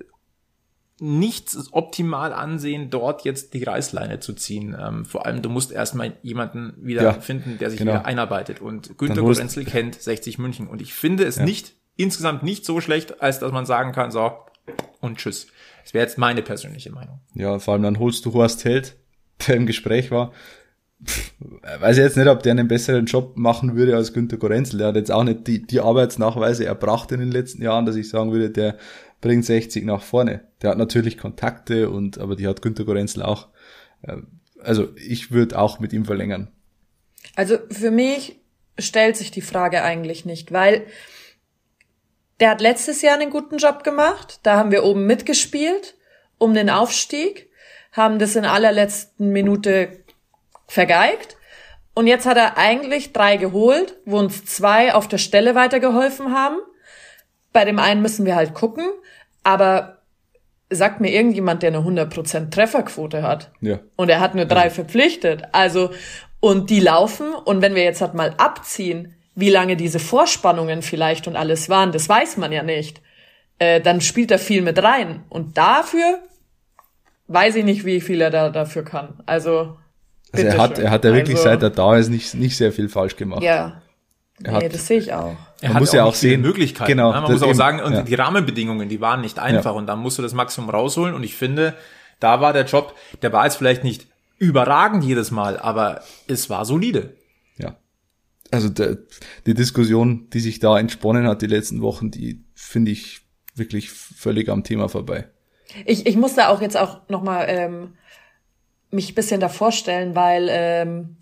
nicht optimal ansehen, dort jetzt die Reißleine zu ziehen. Ähm, vor allem, du musst erstmal jemanden wieder ja, finden, der sich genau. wieder einarbeitet. Und Günter Gorenzel kennt 60 München. Und ich finde es ja. nicht, insgesamt nicht so schlecht, als dass man sagen kann, so, und tschüss. Das wäre jetzt meine persönliche Meinung. Ja, vor allem dann holst du Horst Held, der im Gespräch war. Pff, weiß ich jetzt nicht, ob der einen besseren Job machen würde als Günter Gorenzel. Der hat jetzt auch nicht die, die Arbeitsnachweise erbracht in den letzten Jahren, dass ich sagen würde, der bringt 60 nach vorne. Der hat natürlich Kontakte und, aber die hat Günter Gorenzel auch. Ähm, also ich würde auch mit ihm verlängern. Also für mich stellt sich die Frage eigentlich nicht, weil der hat letztes Jahr einen guten Job gemacht. Da haben wir oben mitgespielt um den Aufstieg, haben das in allerletzten Minute vergeigt. Und jetzt hat er eigentlich drei geholt, wo uns zwei auf der Stelle weitergeholfen haben. Bei dem einen müssen wir halt gucken, aber sagt mir irgendjemand, der eine 100% Trefferquote hat. Ja. Und er hat nur drei also. verpflichtet. Also, und die laufen. Und wenn wir jetzt halt mal abziehen, wie lange diese Vorspannungen vielleicht und alles waren, das weiß man ja nicht. Äh, dann spielt er viel mit rein. Und dafür weiß ich nicht, wie viel er da dafür kann. Also, also er hat, er hat ja wirklich also, seit er da ist nicht, nicht sehr viel falsch gemacht. Ja. Er nee, hat, das sehe ich auch. Er man muss ja auch sehen Möglichkeiten. Genau, ne? man muss auch eben, sagen, und ja. die Rahmenbedingungen, die waren nicht einfach ja. und dann musst du das Maximum rausholen und ich finde, da war der Job, der war jetzt vielleicht nicht überragend jedes Mal, aber es war solide. Ja. Also der, die Diskussion, die sich da entsponnen hat die letzten Wochen, die finde ich wirklich völlig am Thema vorbei. Ich, ich muss da auch jetzt auch nochmal ähm, mich bisschen davor stellen, weil ähm,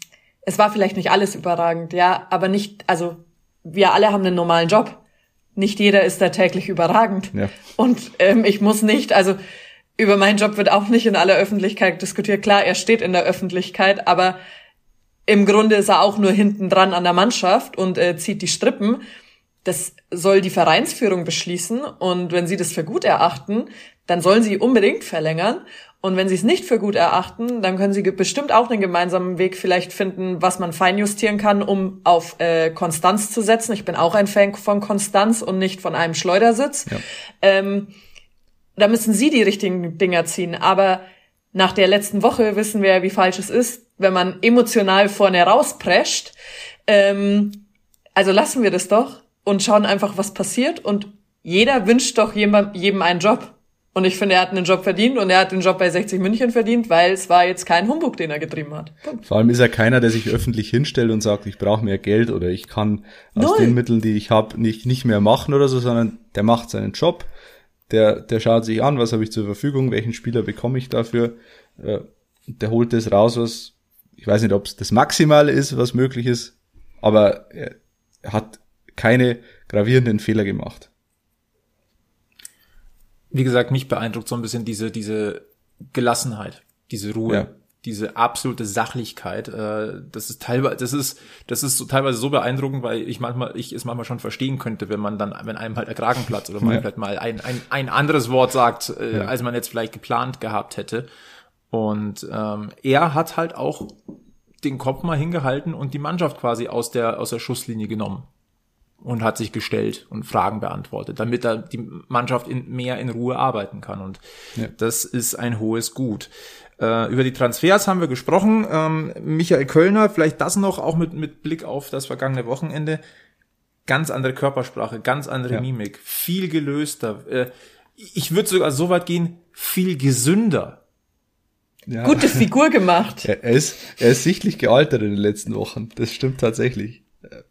es war vielleicht nicht alles überragend, ja, aber nicht, also wir alle haben einen normalen Job. Nicht jeder ist da täglich überragend. Ja. Und ähm, ich muss nicht, also über meinen Job wird auch nicht in aller Öffentlichkeit diskutiert. Klar, er steht in der Öffentlichkeit, aber im Grunde ist er auch nur hinten dran an der Mannschaft und äh, zieht die Strippen. Das soll die Vereinsführung beschließen und wenn sie das für gut erachten, dann sollen sie unbedingt verlängern. Und wenn sie es nicht für gut erachten, dann können sie bestimmt auch einen gemeinsamen Weg vielleicht finden, was man feinjustieren kann, um auf äh, Konstanz zu setzen. Ich bin auch ein Fan von Konstanz und nicht von einem Schleudersitz. Ja. Ähm, da müssen sie die richtigen Dinger ziehen. Aber nach der letzten Woche wissen wir ja, wie falsch es ist, wenn man emotional vorne rausprescht. Ähm, also lassen wir das doch und schauen einfach, was passiert. Und jeder wünscht doch jedem, jedem einen Job. Und ich finde, er hat einen Job verdient und er hat den Job bei 60 München verdient, weil es war jetzt kein Humbug, den er getrieben hat. Punkt. Vor allem ist er keiner, der sich öffentlich hinstellt und sagt, ich brauche mehr Geld oder ich kann aus Null. den Mitteln, die ich habe, nicht, nicht mehr machen oder so, sondern der macht seinen Job, der, der schaut sich an, was habe ich zur Verfügung, welchen Spieler bekomme ich dafür, äh, der holt das raus, was, ich weiß nicht, ob es das Maximale ist, was möglich ist, aber er hat keine gravierenden Fehler gemacht wie gesagt, mich beeindruckt so ein bisschen diese, diese Gelassenheit, diese Ruhe. Ja. Diese absolute Sachlichkeit, äh, das ist teilweise, das ist, das ist so, teilweise so beeindruckend, weil ich manchmal, ich es manchmal schon verstehen könnte, wenn man dann, wenn einem halt der Kragen platzt oder man ja. vielleicht mal ein, ein, ein anderes Wort sagt, äh, ja. als man jetzt vielleicht geplant gehabt hätte. Und ähm, er hat halt auch den Kopf mal hingehalten und die Mannschaft quasi aus der aus der Schusslinie genommen und hat sich gestellt und Fragen beantwortet, damit da die Mannschaft in, mehr in Ruhe arbeiten kann. Und ja. das ist ein hohes Gut. Äh, über die Transfers haben wir gesprochen. Ähm, Michael Kölner, vielleicht das noch, auch mit, mit Blick auf das vergangene Wochenende. Ganz andere Körpersprache, ganz andere ja. Mimik, viel gelöster. Äh, ich würde sogar so weit gehen, viel gesünder. Ja. Gute Figur gemacht. er, ist, er ist sichtlich gealtert in den letzten Wochen. Das stimmt tatsächlich. Äh,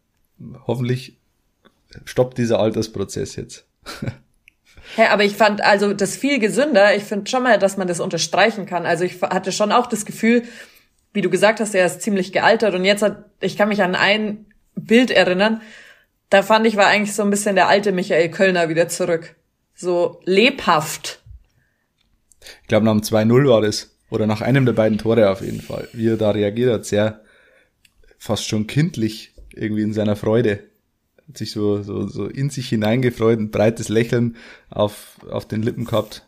hoffentlich stoppt dieser Altersprozess jetzt. Ja, aber ich fand also das viel gesünder. Ich finde schon mal, dass man das unterstreichen kann. Also ich hatte schon auch das Gefühl, wie du gesagt hast, er ist ziemlich gealtert und jetzt hat, ich kann mich an ein Bild erinnern, da fand ich, war eigentlich so ein bisschen der alte Michael Kölner wieder zurück. So lebhaft. Ich glaube, nach dem 2-0 war das. Oder nach einem der beiden Tore auf jeden Fall. Wie er da reagiert hat, sehr fast schon kindlich irgendwie in seiner Freude. Hat sich so, so, so in sich hineingefreut, ein breites Lächeln auf, auf den Lippen gehabt.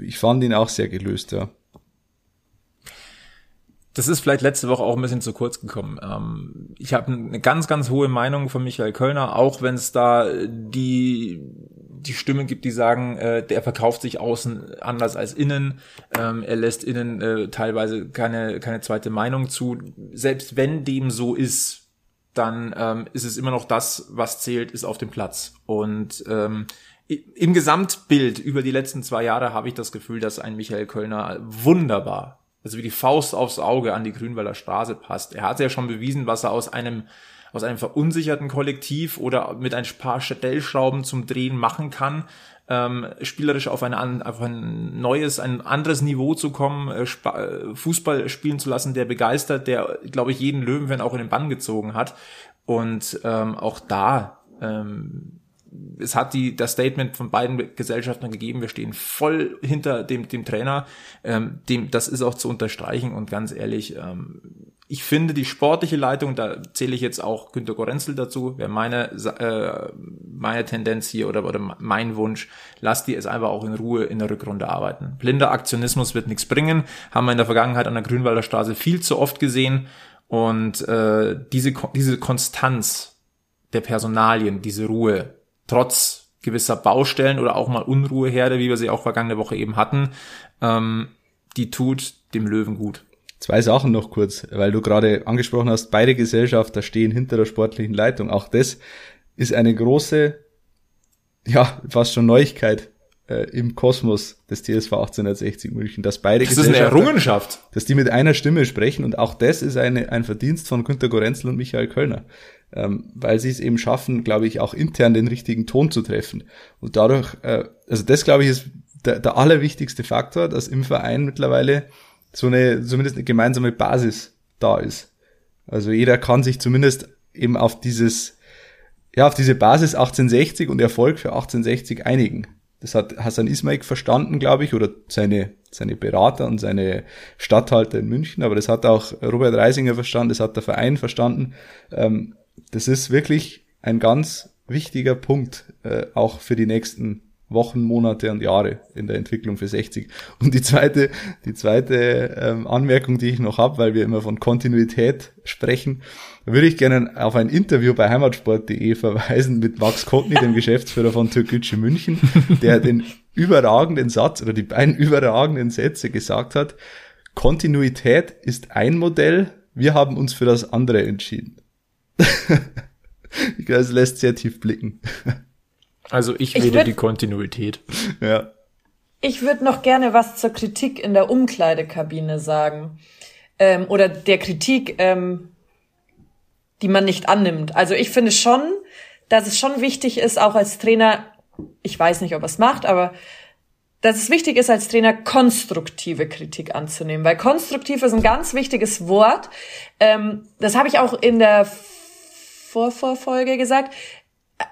Ich fand ihn auch sehr gelöst, ja. Das ist vielleicht letzte Woche auch ein bisschen zu kurz gekommen. Ähm, ich habe eine ganz, ganz hohe Meinung von Michael Kölner, auch wenn es da die die Stimme gibt, die sagen, äh, der verkauft sich außen anders als innen. Ähm, er lässt innen äh, teilweise keine keine zweite Meinung zu. Selbst wenn dem so ist, dann ähm, ist es immer noch das, was zählt, ist auf dem Platz. Und ähm, im Gesamtbild über die letzten zwei Jahre habe ich das Gefühl, dass ein Michael Kölner wunderbar also wie die Faust aufs Auge an die Grünwalder Straße passt. Er hat ja schon bewiesen, was er aus einem aus einem verunsicherten Kollektiv oder mit ein paar Stellschrauben zum Drehen machen kann, ähm, spielerisch auf, eine, auf ein neues, ein anderes Niveau zu kommen, äh, äh, Fußball spielen zu lassen, der begeistert, der, glaube ich, jeden Löwenfan auch in den Bann gezogen hat. Und ähm, auch da ähm, es hat die, das Statement von beiden Gesellschaften gegeben, wir stehen voll hinter dem, dem Trainer. Ähm, dem, das ist auch zu unterstreichen und ganz ehrlich, ähm, ich finde die sportliche Leitung, da zähle ich jetzt auch Günter Gorenzel dazu, wäre meine, äh, meine Tendenz hier oder, oder mein Wunsch, lass die es einfach auch in Ruhe in der Rückrunde arbeiten. Blinder Aktionismus wird nichts bringen, haben wir in der Vergangenheit an der Grünwalder Straße viel zu oft gesehen und äh, diese, diese Konstanz der Personalien, diese Ruhe, trotz gewisser Baustellen oder auch mal Unruheherde, wie wir sie auch vergangene Woche eben hatten, ähm, die tut dem Löwen gut. Zwei Sachen noch kurz, weil du gerade angesprochen hast, beide Gesellschafter stehen hinter der sportlichen Leitung. Auch das ist eine große, ja, fast schon Neuigkeit äh, im Kosmos des TSV 1860 München, dass beide das ist eine Errungenschaft, dass die mit einer Stimme sprechen und auch das ist eine, ein Verdienst von Günter Gorenzel und Michael Kölner ähm, weil sie es eben schaffen, glaube ich, auch intern den richtigen Ton zu treffen. Und dadurch, äh, also das glaube ich ist der, der allerwichtigste Faktor, dass im Verein mittlerweile so eine, zumindest eine gemeinsame Basis da ist. Also jeder kann sich zumindest eben auf dieses, ja, auf diese Basis 1860 und Erfolg für 1860 einigen. Das hat Hassan Ismail verstanden, glaube ich, oder seine, seine Berater und seine Statthalter in München, aber das hat auch Robert Reisinger verstanden, das hat der Verein verstanden. Ähm, das ist wirklich ein ganz wichtiger Punkt, äh, auch für die nächsten Wochen, Monate und Jahre in der Entwicklung für 60. Und die zweite, die zweite ähm, Anmerkung, die ich noch habe, weil wir immer von Kontinuität sprechen, würde ich gerne auf ein Interview bei heimatsport.de verweisen mit Max Kotny, dem Geschäftsführer von Türkgücü München, der den überragenden Satz oder die beiden überragenden Sätze gesagt hat, Kontinuität ist ein Modell, wir haben uns für das andere entschieden. das lässt sehr tief blicken. Also ich wähle die Kontinuität. Ja. Ich würde noch gerne was zur Kritik in der Umkleidekabine sagen. Ähm, oder der Kritik, ähm, die man nicht annimmt. Also ich finde schon, dass es schon wichtig ist, auch als Trainer, ich weiß nicht, ob er es macht, aber dass es wichtig ist, als Trainer konstruktive Kritik anzunehmen. Weil konstruktiv ist ein ganz wichtiges Wort. Ähm, das habe ich auch in der Vorvorfolge gesagt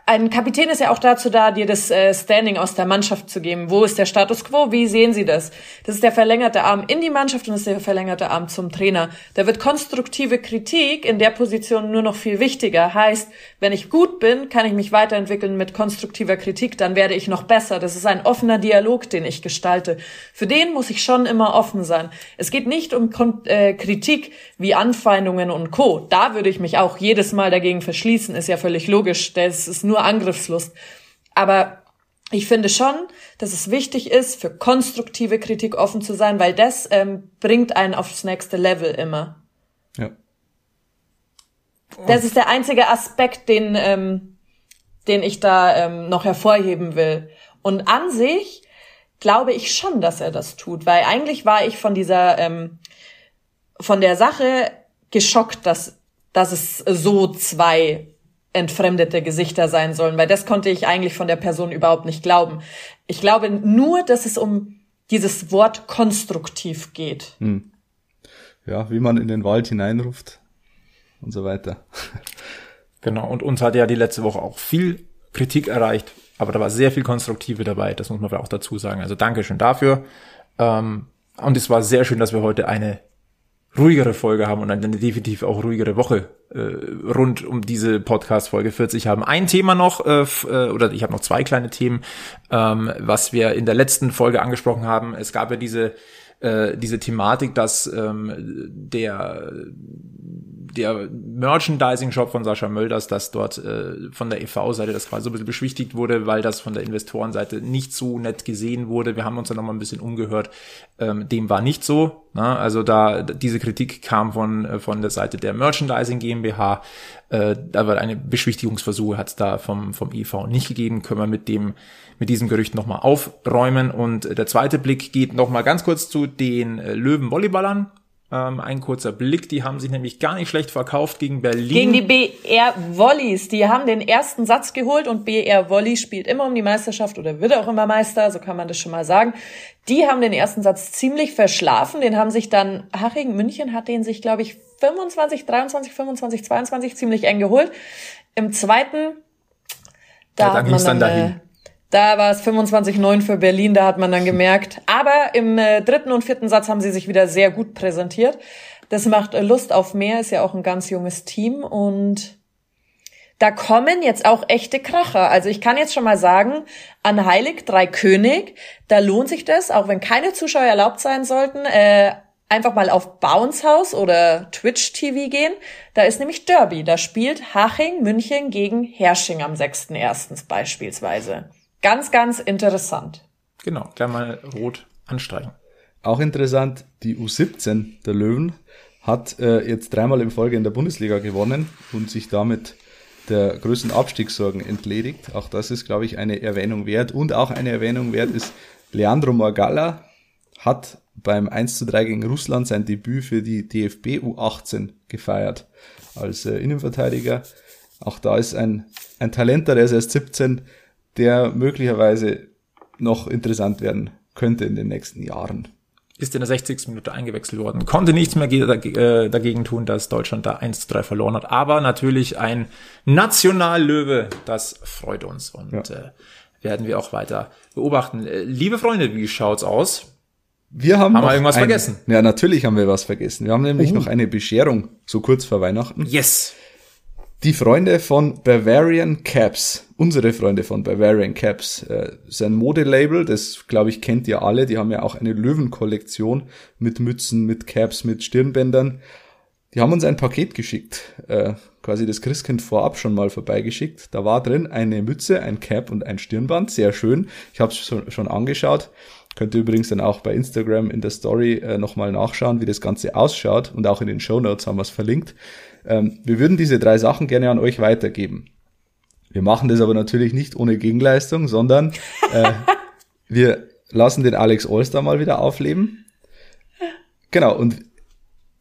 ein Kapitän ist ja auch dazu da, dir das äh, Standing aus der Mannschaft zu geben. Wo ist der Status quo? Wie sehen Sie das? Das ist der verlängerte Arm in die Mannschaft und das ist der verlängerte Arm zum Trainer. Da wird konstruktive Kritik in der Position nur noch viel wichtiger. Heißt, wenn ich gut bin, kann ich mich weiterentwickeln mit konstruktiver Kritik, dann werde ich noch besser. Das ist ein offener Dialog, den ich gestalte. Für den muss ich schon immer offen sein. Es geht nicht um äh, Kritik wie Anfeindungen und Co. Da würde ich mich auch jedes Mal dagegen verschließen, ist ja völlig logisch. Das ist nur Angriffslust. Aber ich finde schon, dass es wichtig ist, für konstruktive Kritik offen zu sein, weil das ähm, bringt einen aufs nächste Level immer. Ja. Das ist der einzige Aspekt, den, ähm, den ich da ähm, noch hervorheben will. Und an sich glaube ich schon, dass er das tut, weil eigentlich war ich von dieser, ähm, von der Sache geschockt, dass, dass es so zwei entfremdete Gesichter sein sollen, weil das konnte ich eigentlich von der Person überhaupt nicht glauben. Ich glaube nur, dass es um dieses Wort konstruktiv geht. Hm. Ja, wie man in den Wald hineinruft und so weiter. Genau, und uns hat ja die letzte Woche auch viel Kritik erreicht, aber da war sehr viel Konstruktive dabei, das muss man auch dazu sagen. Also Dankeschön dafür. Ähm, und es war sehr schön, dass wir heute eine ruhigere Folge haben und eine definitiv auch ruhigere Woche äh, rund um diese Podcast-Folge 40 haben. Ein Thema noch, äh, äh, oder ich habe noch zwei kleine Themen, ähm, was wir in der letzten Folge angesprochen haben. Es gab ja diese äh, diese Thematik, dass ähm, der der Merchandising-Shop von Sascha Mölders, dass dort äh, von der EV-Seite das quasi so ein bisschen beschwichtigt wurde, weil das von der Investorenseite nicht so nett gesehen wurde. Wir haben uns dann nochmal ein bisschen umgehört. Ähm, dem war nicht so. Ne? Also da diese Kritik kam von, äh, von der Seite der Merchandising GmbH. Äh, da war eine Beschwichtigungsversuche, hat es da vom, vom EV nicht gegeben. Können wir mit dem mit diesem Gerücht nochmal aufräumen. Und der zweite Blick geht nochmal ganz kurz zu den äh, Löwen-Volleyballern. Ähm, ein kurzer Blick, die haben sich nämlich gar nicht schlecht verkauft gegen Berlin. Gegen die BR Volleys. Die haben den ersten Satz geholt und BR Volley spielt immer um die Meisterschaft oder wird auch immer Meister, so kann man das schon mal sagen. Die haben den ersten Satz ziemlich verschlafen. Den haben sich dann, Haching München hat den sich, glaube ich, 25, 23, 25, 22 ziemlich eng geholt. Im zweiten, da ja, hat man dann, dann äh, da war es 25-9 für Berlin, da hat man dann gemerkt. Aber im äh, dritten und vierten Satz haben sie sich wieder sehr gut präsentiert. Das macht äh, Lust auf mehr, ist ja auch ein ganz junges Team und da kommen jetzt auch echte Kracher. Also ich kann jetzt schon mal sagen, an Heilig Drei König, da lohnt sich das, auch wenn keine Zuschauer erlaubt sein sollten, äh, einfach mal auf Bounce House oder Twitch TV gehen. Da ist nämlich Derby. Da spielt Haching München gegen Hersching am 6.1. beispielsweise. Ganz, ganz interessant. Genau, gleich mal rot anstreichen. Auch interessant, die U17 der Löwen hat äh, jetzt dreimal in Folge in der Bundesliga gewonnen und sich damit der größten Abstiegssorgen entledigt. Auch das ist, glaube ich, eine Erwähnung wert. Und auch eine Erwähnung wert ist, Leandro Morgalla hat beim 1 zu 3 gegen Russland sein Debüt für die DFB U18 gefeiert als äh, Innenverteidiger. Auch da ist ein, ein Talent der ist erst 17, der möglicherweise noch interessant werden könnte in den nächsten Jahren. Ist in der 60. Minute eingewechselt worden, konnte nichts mehr äh, dagegen tun, dass Deutschland da 1 zu 3 verloren hat. Aber natürlich ein Nationallöwe, das freut uns und ja. äh, werden wir auch weiter beobachten. Äh, liebe Freunde, wie schaut's aus? Wir haben, haben wir irgendwas ein, vergessen? Ja, natürlich haben wir was vergessen. Wir haben nämlich uh. noch eine Bescherung, so kurz vor Weihnachten. Yes. Die Freunde von Bavarian Caps, unsere Freunde von Bavarian Caps, äh, sein Modelabel, das glaube ich kennt ihr alle, die haben ja auch eine Löwenkollektion mit Mützen, mit Caps, mit Stirnbändern. Die haben uns ein Paket geschickt, äh, quasi das Christkind vorab schon mal vorbeigeschickt. Da war drin eine Mütze, ein Cap und ein Stirnband, sehr schön. Ich habe es schon angeschaut. Könnt ihr übrigens dann auch bei Instagram in der Story äh, nochmal nachschauen, wie das Ganze ausschaut. Und auch in den Show Notes haben wir es verlinkt. Ähm, wir würden diese drei Sachen gerne an euch weitergeben. Wir machen das aber natürlich nicht ohne Gegenleistung, sondern äh, wir lassen den Alex Allstar mal wieder aufleben. Genau, und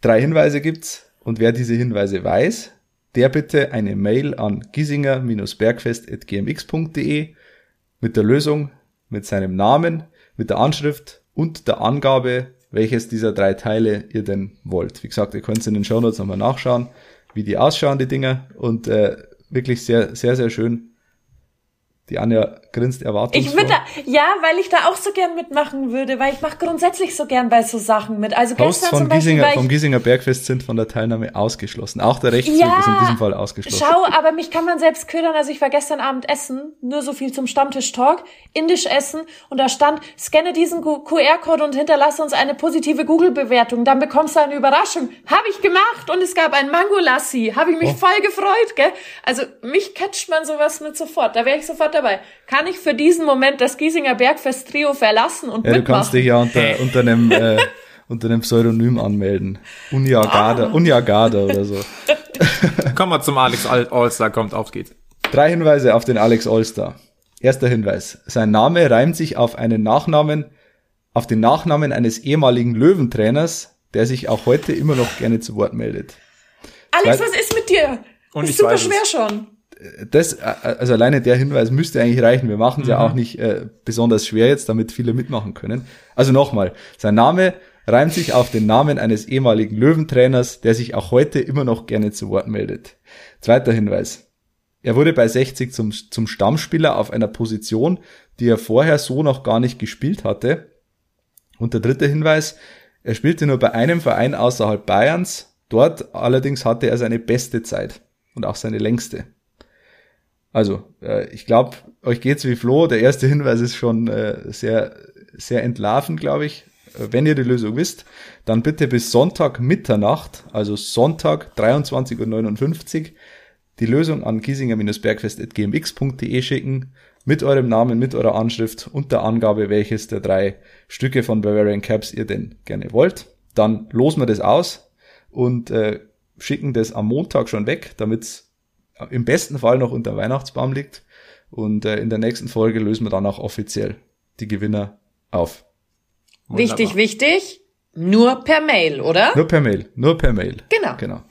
drei Hinweise gibt's. Und wer diese Hinweise weiß, der bitte eine Mail an giesinger-bergfest.gmx.de mit der Lösung, mit seinem Namen, mit der Anschrift und der Angabe, welches dieser drei Teile ihr denn wollt. Wie gesagt, ihr könnt es in den Shownotes nochmal nachschauen wie die ausschauen, die Dinger. Und äh, wirklich sehr, sehr, sehr schön. Die Anja grinst erwartungsvoll. Ich würde, ja, weil ich da auch so gern mitmachen würde, weil ich mache grundsätzlich so gern bei so Sachen mit. Also Hosts gestern von zum Beispiel, Giesinger, vom Giesinger Bergfest sind von der Teilnahme ausgeschlossen. Auch der Rechtszug ja, ist in diesem Fall ausgeschlossen. Schau, aber mich kann man selbst ködern. Also ich war gestern Abend essen, nur so viel zum Stammtisch-Talk, indisch essen und da stand, scanne diesen QR-Code und hinterlasse uns eine positive Google-Bewertung, dann bekommst du eine Überraschung. Habe ich gemacht und es gab ein Mango-Lassi. Habe ich mich oh. voll gefreut, gell? Also mich catcht man sowas mit sofort. Da wäre ich sofort dabei. Kann ich für diesen Moment das Giesinger Bergfest Trio verlassen und ja, mitmachen? Du kannst dich ja unter, unter einem, äh, unter einem Pseudonym anmelden. Unjagada, ah. Unjagada oder so. Kommen wir zum Alex Allstar, kommt, auf geht's. Drei Hinweise auf den Alex Allstar. Erster Hinweis. Sein Name reimt sich auf einen Nachnamen, auf den Nachnamen eines ehemaligen Löwentrainers, der sich auch heute immer noch gerne zu Wort meldet. Alex, Zweit was ist mit dir? Und ist super schwer schon das, also alleine der Hinweis müsste eigentlich reichen. Wir machen es mhm. ja auch nicht äh, besonders schwer jetzt, damit viele mitmachen können. Also nochmal, sein Name reimt sich auf den Namen eines ehemaligen Löwentrainers, der sich auch heute immer noch gerne zu Wort meldet. Zweiter Hinweis. Er wurde bei 60 zum, zum Stammspieler auf einer Position, die er vorher so noch gar nicht gespielt hatte. Und der dritte Hinweis, er spielte nur bei einem Verein außerhalb Bayerns, dort allerdings hatte er seine beste Zeit und auch seine längste. Also, äh, ich glaube, euch geht's wie Flo. Der erste Hinweis ist schon äh, sehr, sehr entlarven, glaube ich. Äh, wenn ihr die Lösung wisst, dann bitte bis Sonntag Mitternacht, also Sonntag 23.59 Uhr, die Lösung an giesinger-bergfest.gmx.de schicken, mit eurem Namen, mit eurer Anschrift und der Angabe, welches der drei Stücke von Bavarian Caps ihr denn gerne wollt. Dann losen wir das aus und äh, schicken das am Montag schon weg, damit im besten Fall noch unter Weihnachtsbaum liegt. Und äh, in der nächsten Folge lösen wir dann auch offiziell die Gewinner auf. Wunderbar. Wichtig, wichtig, nur per Mail, oder? Nur per Mail, nur per Mail. Genau. Genau.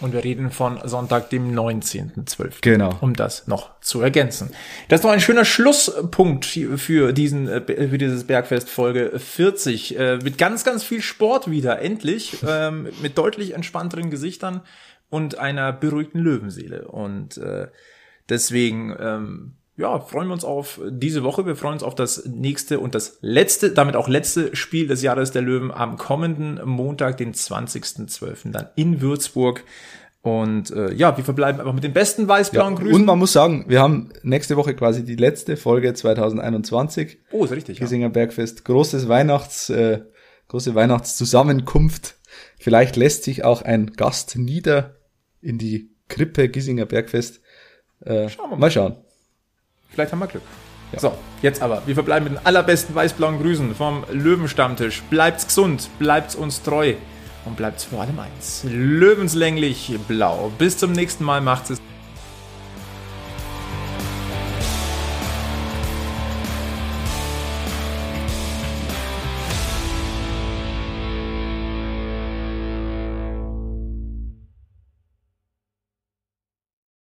Und wir reden von Sonntag, dem 19.12. Genau. Um das noch zu ergänzen. Das ist noch ein schöner Schlusspunkt für diesen, äh, für dieses Bergfest Folge 40. Äh, mit ganz, ganz viel Sport wieder, endlich. Ähm, mit deutlich entspannteren Gesichtern und einer beruhigten Löwenseele. Und äh, deswegen ähm, ja, freuen wir uns auf diese Woche. Wir freuen uns auf das nächste und das letzte, damit auch letzte Spiel des Jahres der Löwen am kommenden Montag, den 20.12. dann in Würzburg. Und äh, ja, wir verbleiben einfach mit den besten weiß-blauen ja, Grüßen. Und man muss sagen, wir haben nächste Woche quasi die letzte Folge 2021. Oh, ist richtig. Giesinger ja. Bergfest. Großes Weihnachts, äh, große Weihnachtszusammenkunft. Vielleicht lässt sich auch ein Gast nieder in die Krippe Giesinger Bergfest. Äh, schauen wir mal. mal schauen. Vielleicht haben wir Glück. Ja. So, jetzt aber. Wir verbleiben mit den allerbesten weiß-blauen Grüßen vom Löwenstammtisch. Bleibt's gesund, bleibt's uns treu und bleibt's vor allem eins. Löwenslänglich blau. Bis zum nächsten Mal. Macht's es